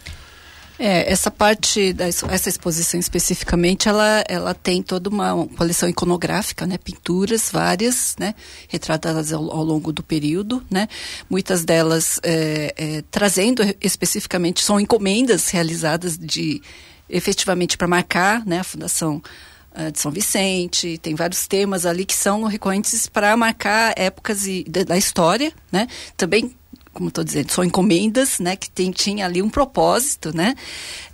É, essa parte, da, essa exposição especificamente, ela, ela tem toda uma coleção iconográfica, né? Pinturas várias, né? Retratadas ao, ao longo do período, né? Muitas delas é, é, trazendo especificamente, são encomendas realizadas de, efetivamente para marcar, né? A Fundação uh, de São Vicente, tem vários temas ali que são recorrentes para marcar épocas e, da história, né? Também como estou dizendo, são encomendas, né, que tem, tinha ali um propósito, né,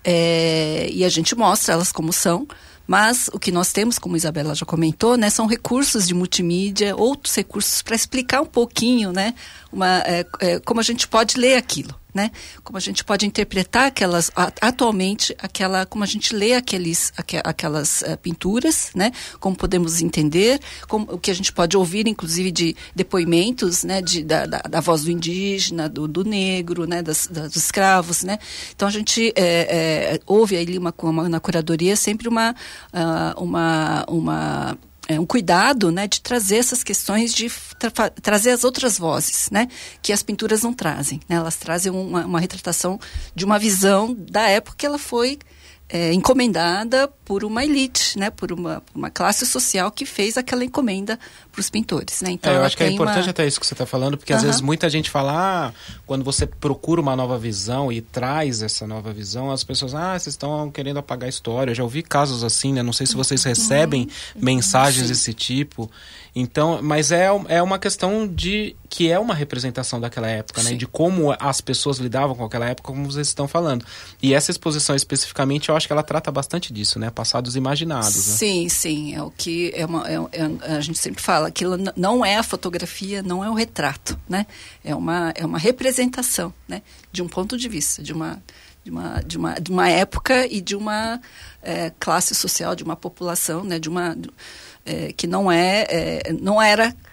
é, e a gente mostra elas como são, mas o que nós temos, como a Isabela já comentou, né, são recursos de multimídia, outros recursos para explicar um pouquinho, né, uma, é, é, como a gente pode ler aquilo né? Como a gente pode interpretar aquelas atualmente aquela como a gente lê aqueles aquelas uh, pinturas, né? Como podemos entender, como o que a gente pode ouvir inclusive de depoimentos, né? De, da, da, da voz do indígena, do, do negro, né? Das, dos escravos, né? Então a gente é, é, ouve ali uma, uma, na curadoria sempre uma uh, uma uma um cuidado né, de trazer essas questões, de tra trazer as outras vozes, né, que as pinturas não trazem. Né? Elas trazem uma, uma retratação de uma visão da época que ela foi é, encomendada por uma elite, né, por uma, uma classe social que fez aquela encomenda para os pintores. Né? Então, é, eu acho que é importante uma... até isso que você está falando, porque às vezes muita gente fala, ah, quando você procura uma nova visão e traz essa nova visão, as pessoas, ah, vocês estão querendo apagar a história. Eu já ouvi casos assim, né? Não sei se vocês uhum. recebem uhum. mensagens desse tipo. Então, mas é, é uma questão de que é uma representação daquela época, né? De como as pessoas lidavam com aquela época, como vocês estão falando. E essa exposição especificamente, eu acho que ela trata bastante disso, né? Passados imaginados. Né? Sim, sim. É o que é uma, é, é, a gente sempre fala. Aquilo não é a fotografia, não é o retrato, né? É uma, é uma representação, né? De um ponto de vista, de uma de uma, de uma, de uma época e de uma é, classe social, de uma população, né? De uma é, que não é, é, não era é,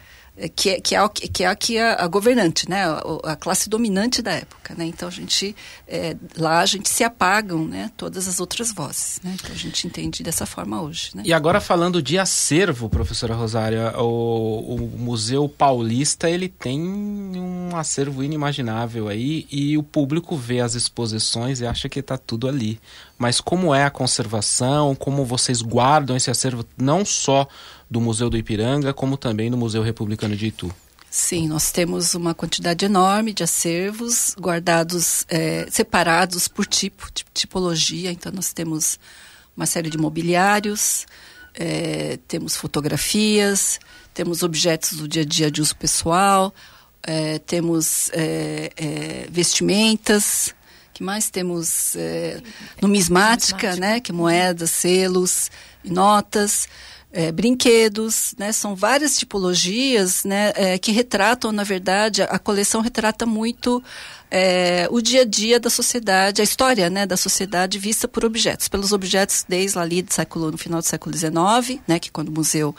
que é, que é, que é a, a governante, né, a, a, classe dominante da época, né, então a gente, é, lá a gente se apagam, né, todas as outras vozes, né, então a gente entende dessa forma hoje, né. E agora falando de acervo, professora Rosária, o, o Museu Paulista, ele tem um acervo inimaginável aí e o público vê as exposições e acha que está tudo ali, mas como é a conservação, como vocês guardam esse acervo, não só do Museu do Ipiranga, como também no Museu Republicano de Itu. Sim, nós temos uma quantidade enorme de acervos guardados, é, separados por tipo, tipologia. Então, nós temos uma série de mobiliários, é, temos fotografias, temos objetos do dia a dia de uso pessoal, é, temos é, é, vestimentas, que mais temos é, numismática, numismática, né, que moedas, selos, notas é, brinquedos, né? São várias tipologias, né? É, que retratam, na verdade, a, a coleção retrata muito é, o dia a dia da sociedade, a história né, da sociedade vista por objetos, pelos objetos desde ali do século, no final do século XIX, né, que quando o museu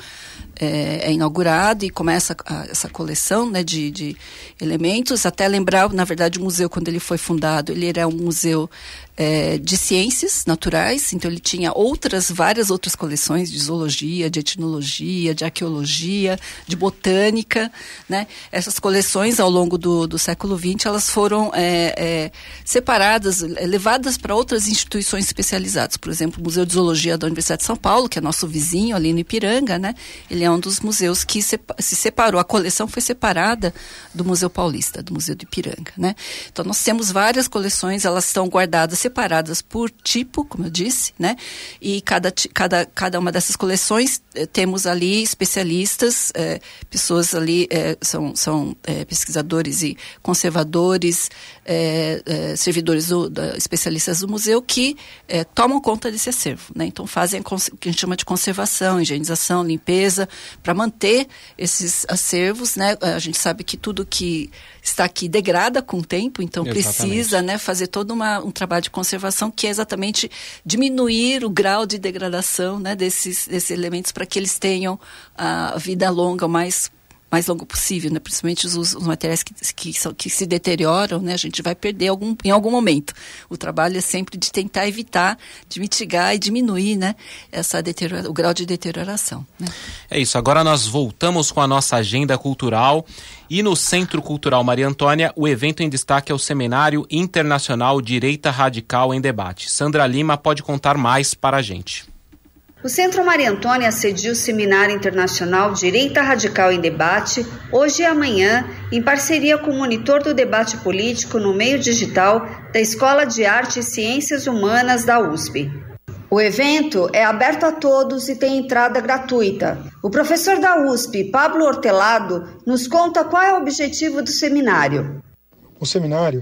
é, é inaugurado e começa a, essa coleção né, de, de, elementos, até lembrar, na verdade, o museu, quando ele foi fundado, ele era um museu é, de ciências naturais, então ele tinha outras, várias outras coleções de zoologia, de etnologia, de arqueologia, de botânica, né? Essas coleções, ao longo do, do século XX, elas foram é, é, separadas, levadas para outras instituições especializadas, por exemplo, o Museu de Zoologia da Universidade de São Paulo, que é nosso vizinho ali no Ipiranga, né? Ele é um dos museus que se, se separou, a coleção foi separada do Museu Paulista, do Museu do Ipiranga, né? Então nós temos várias coleções, elas estão guardadas separadas por tipo, como eu disse, né? E cada, cada, cada uma dessas coleções eh, temos ali especialistas, eh, pessoas ali eh, são, são pesquisadores e conservadores, servidores do, da, especialistas do museu que tomam conta desse acervo, né? Então fazem o que a gente chama de conservação, higienização, limpeza, para manter esses acervos, né? A gente sabe que tudo que está aqui degrada com o tempo, então Exatamente. precisa né, fazer todo uma, um trabalho de conservação que é exatamente diminuir o grau de degradação né, desses, desses elementos para que eles tenham a vida longa o mais mais longo possível, né? principalmente os, os materiais que, que, que se deterioram, né? a gente vai perder algum, em algum momento. O trabalho é sempre de tentar evitar, de mitigar e diminuir né? Essa o grau de deterioração. Né? É isso, agora nós voltamos com a nossa agenda cultural e no Centro Cultural Maria Antônia, o evento em destaque é o Seminário Internacional Direita Radical em Debate. Sandra Lima pode contar mais para a gente. O Centro Maria Antônia cediu o Seminário Internacional Direita Radical em Debate, hoje e amanhã, em parceria com o Monitor do Debate Político no Meio Digital da Escola de Arte e Ciências Humanas da USP. O evento é aberto a todos e tem entrada gratuita. O professor da USP, Pablo Hortelado, nos conta qual é o objetivo do seminário. O seminário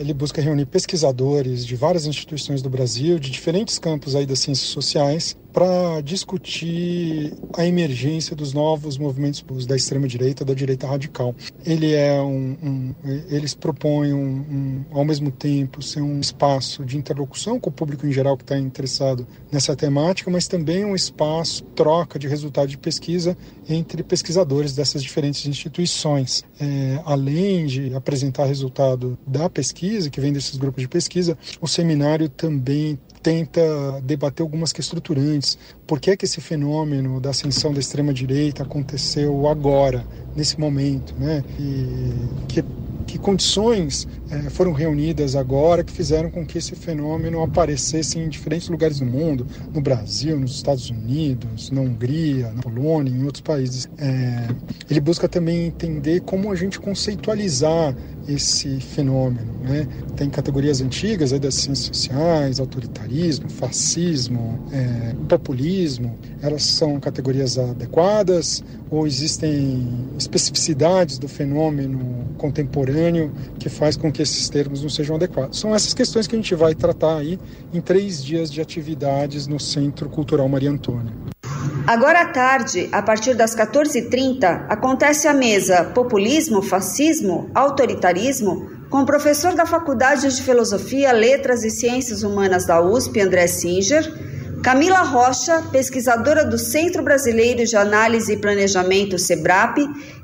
ele busca reunir pesquisadores de várias instituições do Brasil, de diferentes campos aí das ciências sociais, para discutir a emergência dos novos movimentos da extrema direita, da direita radical. Ele é um, um eles propõem um, um, ao mesmo tempo ser um espaço de interlocução com o público em geral que está interessado nessa temática, mas também um espaço troca de resultado de pesquisa entre pesquisadores dessas diferentes instituições. É, além de apresentar resultado da pesquisa que vem desses grupos de pesquisa, o seminário também tenta debater algumas questões estruturantes. Por que é que esse fenômeno da ascensão da extrema direita aconteceu agora, nesse momento, né? E que que condições é, foram reunidas agora que fizeram com que esse fenômeno aparecesse em diferentes lugares do mundo, no Brasil, nos Estados Unidos, na Hungria, na Polônia, em outros países. É, ele busca também entender como a gente conceitualizar esse fenômeno. Né? Tem categorias antigas das ciências sociais, autoritarismo, fascismo, é, populismo. Elas são categorias adequadas ou existem especificidades do fenômeno contemporâneo que faz com que esses termos não sejam adequados? São essas questões que a gente vai tratar aí em três dias de atividades no Centro Cultural Maria Antônia. Agora à tarde, a partir das 14h30, acontece a mesa Populismo, Fascismo, Autoritarismo com o professor da Faculdade de Filosofia, Letras e Ciências Humanas da USP, André Singer, Camila Rocha, pesquisadora do Centro Brasileiro de Análise e Planejamento, SEBRAP,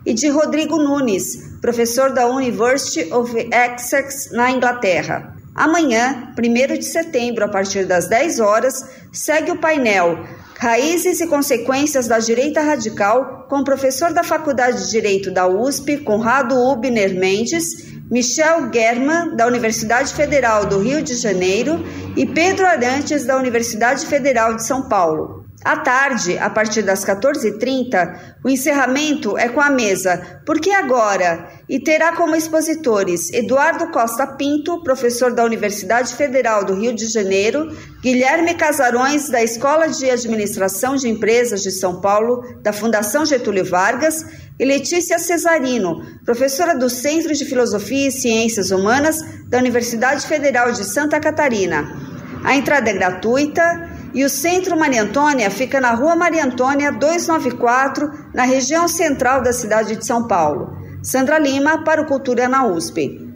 e de Rodrigo Nunes, professor da University of Essex, na Inglaterra. Amanhã, 1 de setembro, a partir das 10 horas, segue o painel Raízes e Consequências da Direita Radical, com o professor da Faculdade de Direito da USP, Conrado Ubner Mendes, Michel German, da Universidade Federal do Rio de Janeiro, e Pedro Arantes, da Universidade Federal de São Paulo. À tarde, a partir das 14h30, o encerramento é com a mesa Por que Agora? E terá como expositores Eduardo Costa Pinto, professor da Universidade Federal do Rio de Janeiro, Guilherme Casarões, da Escola de Administração de Empresas de São Paulo, da Fundação Getúlio Vargas, e Letícia Cesarino, professora do Centro de Filosofia e Ciências Humanas da Universidade Federal de Santa Catarina. A entrada é gratuita e o Centro Maria Antônia fica na Rua Maria Antônia 294, na região central da cidade de São Paulo. Sandra Lima, para o Cultura na USP.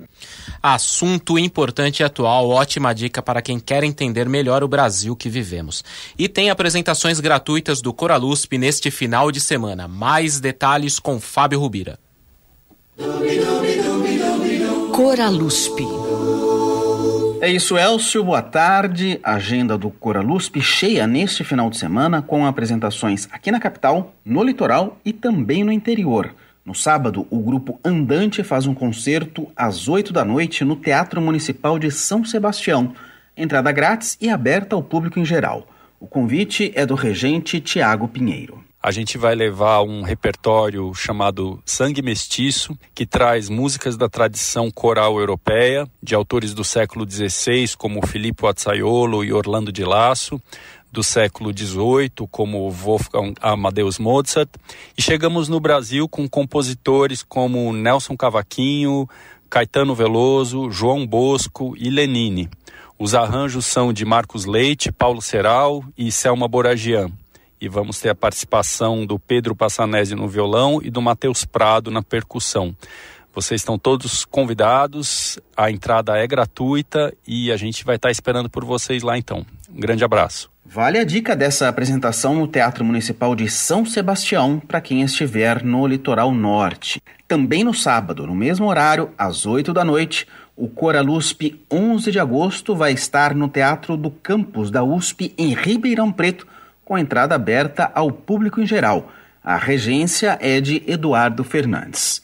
Assunto importante e atual, ótima dica para quem quer entender melhor o Brasil que vivemos. E tem apresentações gratuitas do Coralusp neste final de semana. Mais detalhes com Fábio Rubira. Coralusp é isso, Elcio. Boa tarde. Agenda do Coralusp cheia neste final de semana com apresentações aqui na capital, no litoral e também no interior. No sábado, o grupo Andante faz um concerto às 8 da noite no Teatro Municipal de São Sebastião. Entrada grátis e aberta ao público em geral. O convite é do regente Tiago Pinheiro. A gente vai levar um repertório chamado Sangue Mestiço, que traz músicas da tradição coral europeia, de autores do século XVI, como Filippo Azzaiolo e Orlando de Lasso, do século XVIII, como Wolfgang Amadeus Mozart, e chegamos no Brasil com compositores como Nelson Cavaquinho, Caetano Veloso, João Bosco e Lenine. Os arranjos são de Marcos Leite, Paulo Ceral e Selma Boragian e vamos ter a participação do Pedro Passanese no violão e do Matheus Prado na percussão. Vocês estão todos convidados, a entrada é gratuita e a gente vai estar esperando por vocês lá então. Um grande abraço. Vale a dica dessa apresentação no Teatro Municipal de São Sebastião para quem estiver no litoral norte. Também no sábado, no mesmo horário, às 8 da noite, o Coralusp 11 de agosto vai estar no Teatro do Campus da USP em Ribeirão Preto com entrada aberta ao público em geral. A regência é de Eduardo Fernandes.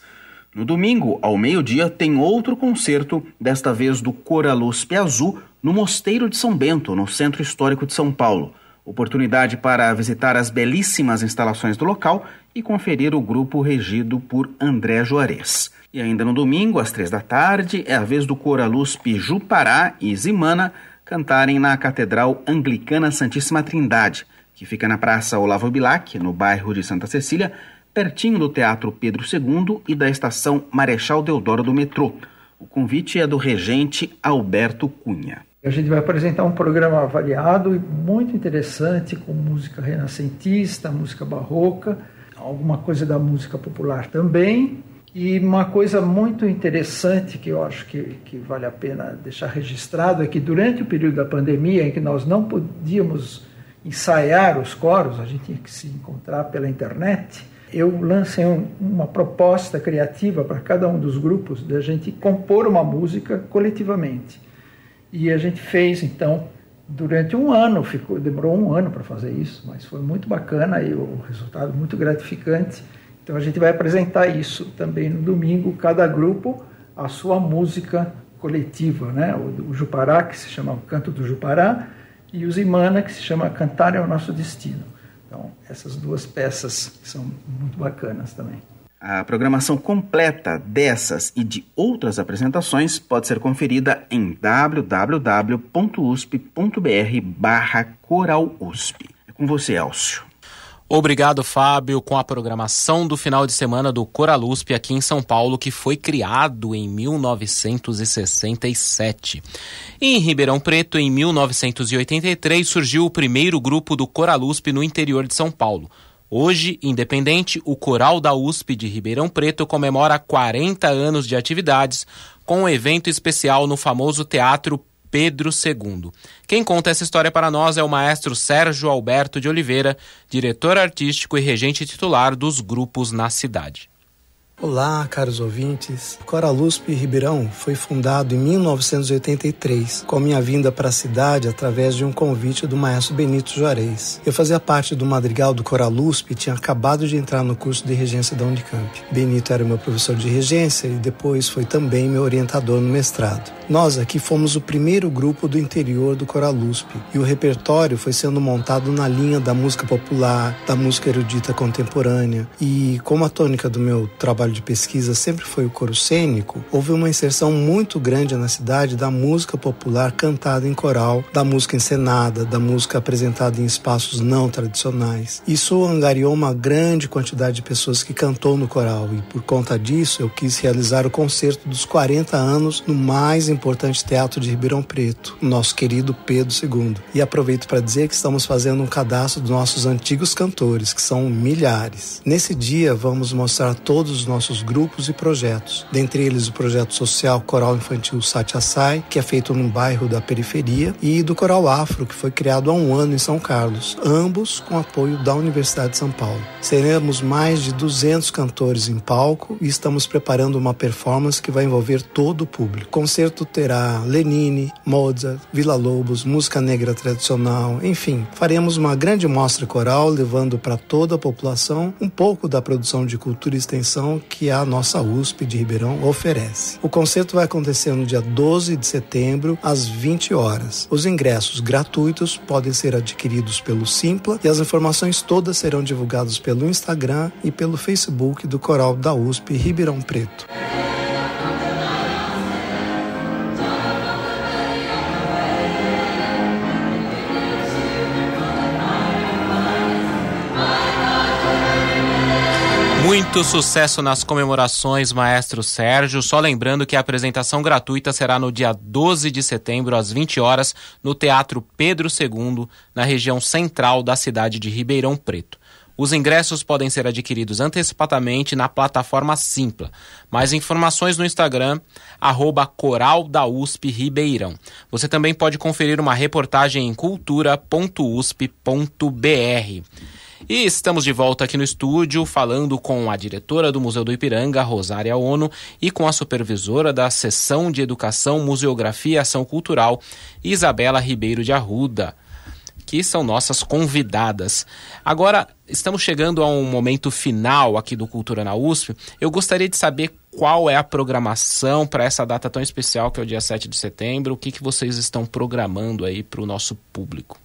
No domingo, ao meio-dia, tem outro concerto, desta vez do Coraluspe Azul, no Mosteiro de São Bento, no Centro Histórico de São Paulo. Oportunidade para visitar as belíssimas instalações do local e conferir o grupo regido por André Juarez. E ainda no domingo, às três da tarde, é a vez do Coraluspe Jupará e Zimana cantarem na Catedral Anglicana Santíssima Trindade que fica na Praça Olavo Bilac, no bairro de Santa Cecília, pertinho do Teatro Pedro II e da estação Marechal Deodoro do metrô. O convite é do regente Alberto Cunha. A gente vai apresentar um programa variado e muito interessante, com música renascentista, música barroca, alguma coisa da música popular também. E uma coisa muito interessante que eu acho que, que vale a pena deixar registrado é que durante o período da pandemia, em que nós não podíamos ensaiar os coros, a gente tinha que se encontrar pela internet. Eu lancei um, uma proposta criativa para cada um dos grupos de a gente compor uma música coletivamente. E a gente fez então durante um ano, ficou, demorou um ano para fazer isso, mas foi muito bacana e o resultado muito gratificante. Então a gente vai apresentar isso também no domingo, cada grupo a sua música coletiva, né? O, o Jupará, que se chama Canto do Jupará, e os Imana, que se chama Cantar é o Nosso Destino. Então, essas duas peças são muito bacanas também. A programação completa dessas e de outras apresentações pode ser conferida em www.usp.br barra coralusp. É com você, Elcio. Obrigado, Fábio, com a programação do final de semana do Coralusp aqui em São Paulo, que foi criado em 1967. em Ribeirão Preto, em 1983, surgiu o primeiro grupo do Coralusp no interior de São Paulo. Hoje, independente, o Coral da USP de Ribeirão Preto comemora 40 anos de atividades com um evento especial no famoso Teatro Pedro II. Quem conta essa história para nós é o maestro Sérgio Alberto de Oliveira, diretor artístico e regente titular dos grupos na cidade. Olá, caros ouvintes. Cora Lusp Ribeirão foi fundado em 1983, com minha vinda para a cidade através de um convite do maestro Benito Juarez. Eu fazia parte do madrigal do Cora Lusp e tinha acabado de entrar no curso de regência da Unicamp. Benito era meu professor de regência e depois foi também meu orientador no mestrado. Nós aqui fomos o primeiro grupo do interior do Cora Lusp e o repertório foi sendo montado na linha da música popular, da música erudita contemporânea e como a tônica do meu trabalho trabalho de pesquisa sempre foi o coro cênico, houve uma inserção muito grande na cidade da música popular cantada em coral, da música encenada, da música apresentada em espaços não tradicionais. Isso angariou uma grande quantidade de pessoas que cantou no coral e por conta disso eu quis realizar o concerto dos 40 anos no mais importante teatro de Ribeirão Preto, nosso querido Pedro II. E aproveito para dizer que estamos fazendo um cadastro dos nossos antigos cantores, que são milhares. Nesse dia vamos mostrar todos os nossos grupos e projetos, dentre eles o projeto social Coral Infantil Satyasai, que é feito num bairro da periferia, e do Coral Afro, que foi criado há um ano em São Carlos, ambos com apoio da Universidade de São Paulo. Seremos mais de 200 cantores em palco e estamos preparando uma performance que vai envolver todo o público. O concerto terá Lenine, Mozart, Vila Lobos, música negra tradicional, enfim, faremos uma grande mostra coral levando para toda a população um pouco da produção de cultura e extensão que a nossa USP de Ribeirão oferece. O concerto vai acontecer no dia 12 de setembro, às 20 horas. Os ingressos gratuitos podem ser adquiridos pelo Simpla e as informações todas serão divulgadas pelo Instagram e pelo Facebook do Coral da USP Ribeirão Preto. Muito sucesso nas comemorações, maestro Sérgio. Só lembrando que a apresentação gratuita será no dia 12 de setembro, às 20 horas, no Teatro Pedro II, na região central da cidade de Ribeirão Preto. Os ingressos podem ser adquiridos antecipadamente na plataforma Simpla. Mais informações no Instagram, arroba Coral da USP Ribeirão. Você também pode conferir uma reportagem em cultura.usp.br. E estamos de volta aqui no estúdio falando com a diretora do Museu do Ipiranga, Rosária Ono, e com a supervisora da Seção de Educação, Museografia e Ação Cultural, Isabela Ribeiro de Arruda, que são nossas convidadas. Agora, estamos chegando a um momento final aqui do Cultura na USP. Eu gostaria de saber qual é a programação para essa data tão especial, que é o dia 7 de setembro. O que, que vocês estão programando aí para o nosso público?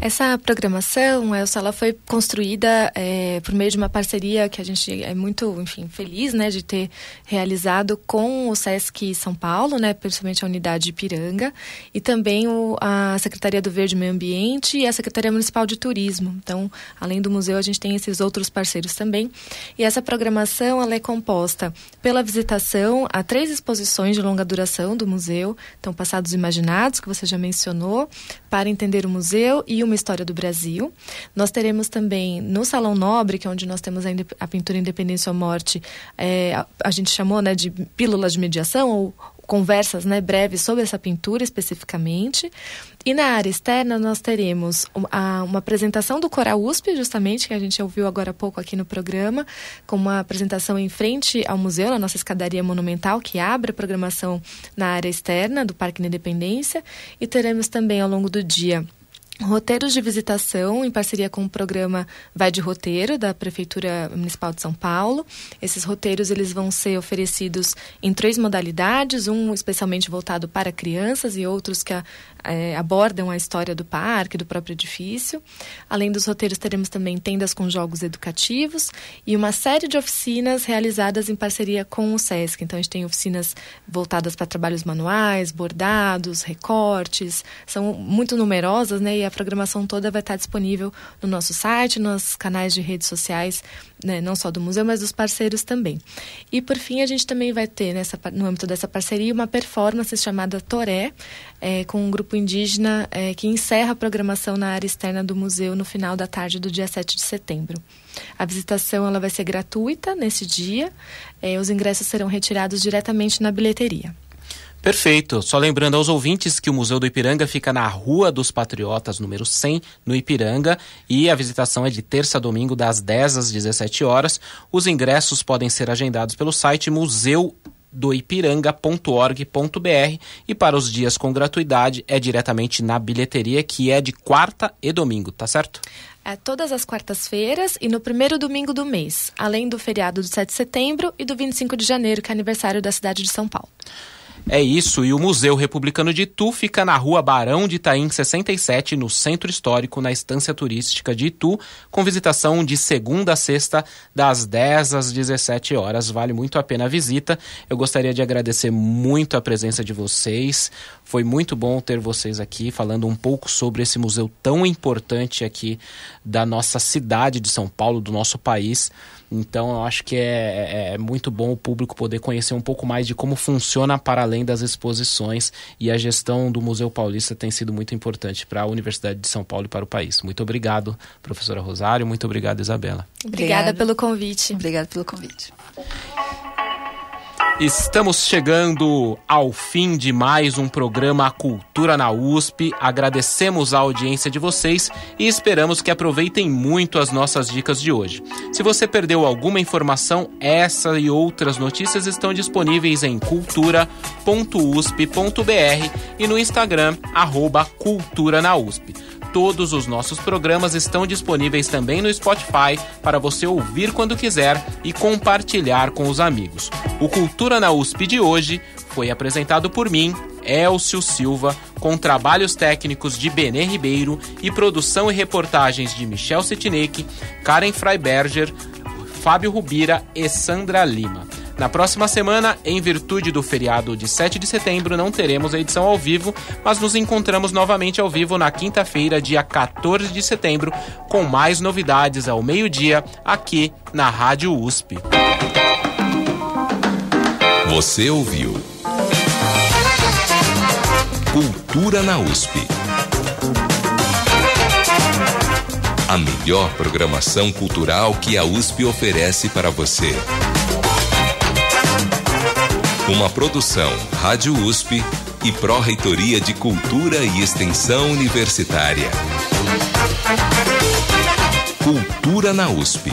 Essa programação, Elsa, ela foi construída é, por meio de uma parceria que a gente é muito, enfim, feliz, né, de ter realizado com o Sesc São Paulo, né, principalmente a unidade Ipiranga, e também o, a Secretaria do Verde e Meio Ambiente e a Secretaria Municipal de Turismo. Então, além do museu, a gente tem esses outros parceiros também. E essa programação, ela é composta pela visitação a três exposições de longa duração do museu, então Passados Imaginados, que você já mencionou, para entender o museu e uma história do Brasil. Nós teremos também no Salão Nobre, que é onde nós temos a, a pintura Independência ou Morte, é, a, a, gente chamou né, de pílulas de mediação ou conversas né, breves sobre essa pintura especificamente. E na área externa nós teremos uma, uma apresentação do Coral USP, justamente, que a gente ouviu agora há pouco aqui no programa, com uma apresentação em frente ao museu, na nossa escadaria monumental, que abre a programação na área externa do Parque Independência. E teremos também ao longo do dia roteiros de visitação em parceria com o programa Vai de Roteiro da Prefeitura Municipal de São Paulo. Esses roteiros eles vão ser oferecidos em três modalidades, um especialmente voltado para crianças e outros que é, abordam a história do parque, do próprio edifício. Além dos roteiros, teremos também tendas com jogos educativos e uma série de oficinas realizadas em parceria com o SESC. Então, a gente tem oficinas voltadas para trabalhos manuais, bordados, recortes, são muito numerosas, né? A programação toda vai estar disponível no nosso site, nos canais de redes sociais, né, não só do museu, mas dos parceiros também. E por fim, a gente também vai ter, nessa, no âmbito dessa parceria, uma performance chamada Toré, é, com um grupo indígena é, que encerra a programação na área externa do museu no final da tarde do dia 7 de setembro. A visitação ela vai ser gratuita nesse dia, é, os ingressos serão retirados diretamente na bilheteria. Perfeito. Só lembrando aos ouvintes que o Museu do Ipiranga fica na Rua dos Patriotas, número 100, no Ipiranga, e a visitação é de terça a domingo, das 10 às 17 horas. Os ingressos podem ser agendados pelo site museu doipiranga.org.br e para os dias com gratuidade é diretamente na bilheteria que é de quarta e domingo, tá certo? É todas as quartas-feiras e no primeiro domingo do mês, além do feriado do 7 de setembro e do 25 de janeiro, que é aniversário da cidade de São Paulo. É isso, e o Museu Republicano de Itu fica na rua Barão de Itaim 67, no Centro Histórico, na Estância Turística de Itu, com visitação de segunda a sexta, das 10 às 17 horas. Vale muito a pena a visita. Eu gostaria de agradecer muito a presença de vocês. Foi muito bom ter vocês aqui falando um pouco sobre esse museu tão importante aqui da nossa cidade de São Paulo, do nosso país. Então eu acho que é, é, é, muito bom o público poder conhecer um pouco mais de como funciona para além das exposições e a gestão do Museu Paulista tem sido muito importante para a Universidade de São Paulo e para o país. Muito obrigado, professora Rosário. Muito obrigado, Isabela. Obrigada, Obrigada pelo convite. Obrigada pelo convite. Estamos chegando ao fim de mais um programa Cultura na USP. Agradecemos a audiência de vocês e esperamos que aproveitem muito as nossas dicas de hoje. Se você perdeu alguma informação, essa e outras notícias estão disponíveis em cultura.usp.br e no Instagram, arroba Cultura na USP. Todos os nossos programas estão disponíveis também no Spotify para você ouvir quando quiser e compartilhar com os amigos. O Cultura na USP de hoje foi apresentado por mim, Elcio Silva, com trabalhos técnicos de Benê Ribeiro e produção e reportagens de Michel Setinick, Karen Freiberger, Fábio Rubira e Sandra Lima. Na próxima semana, em virtude do feriado de 7 de setembro, não teremos a edição ao vivo, mas nos encontramos novamente ao vivo na quinta-feira, dia 14 de setembro, com mais novidades ao meio-dia, aqui na Rádio USP. Você ouviu Cultura na USP. A melhor programação cultural que a USP oferece para você. Uma produção Rádio USP e Pró-Reitoria de Cultura e Extensão Universitária. Cultura na USP.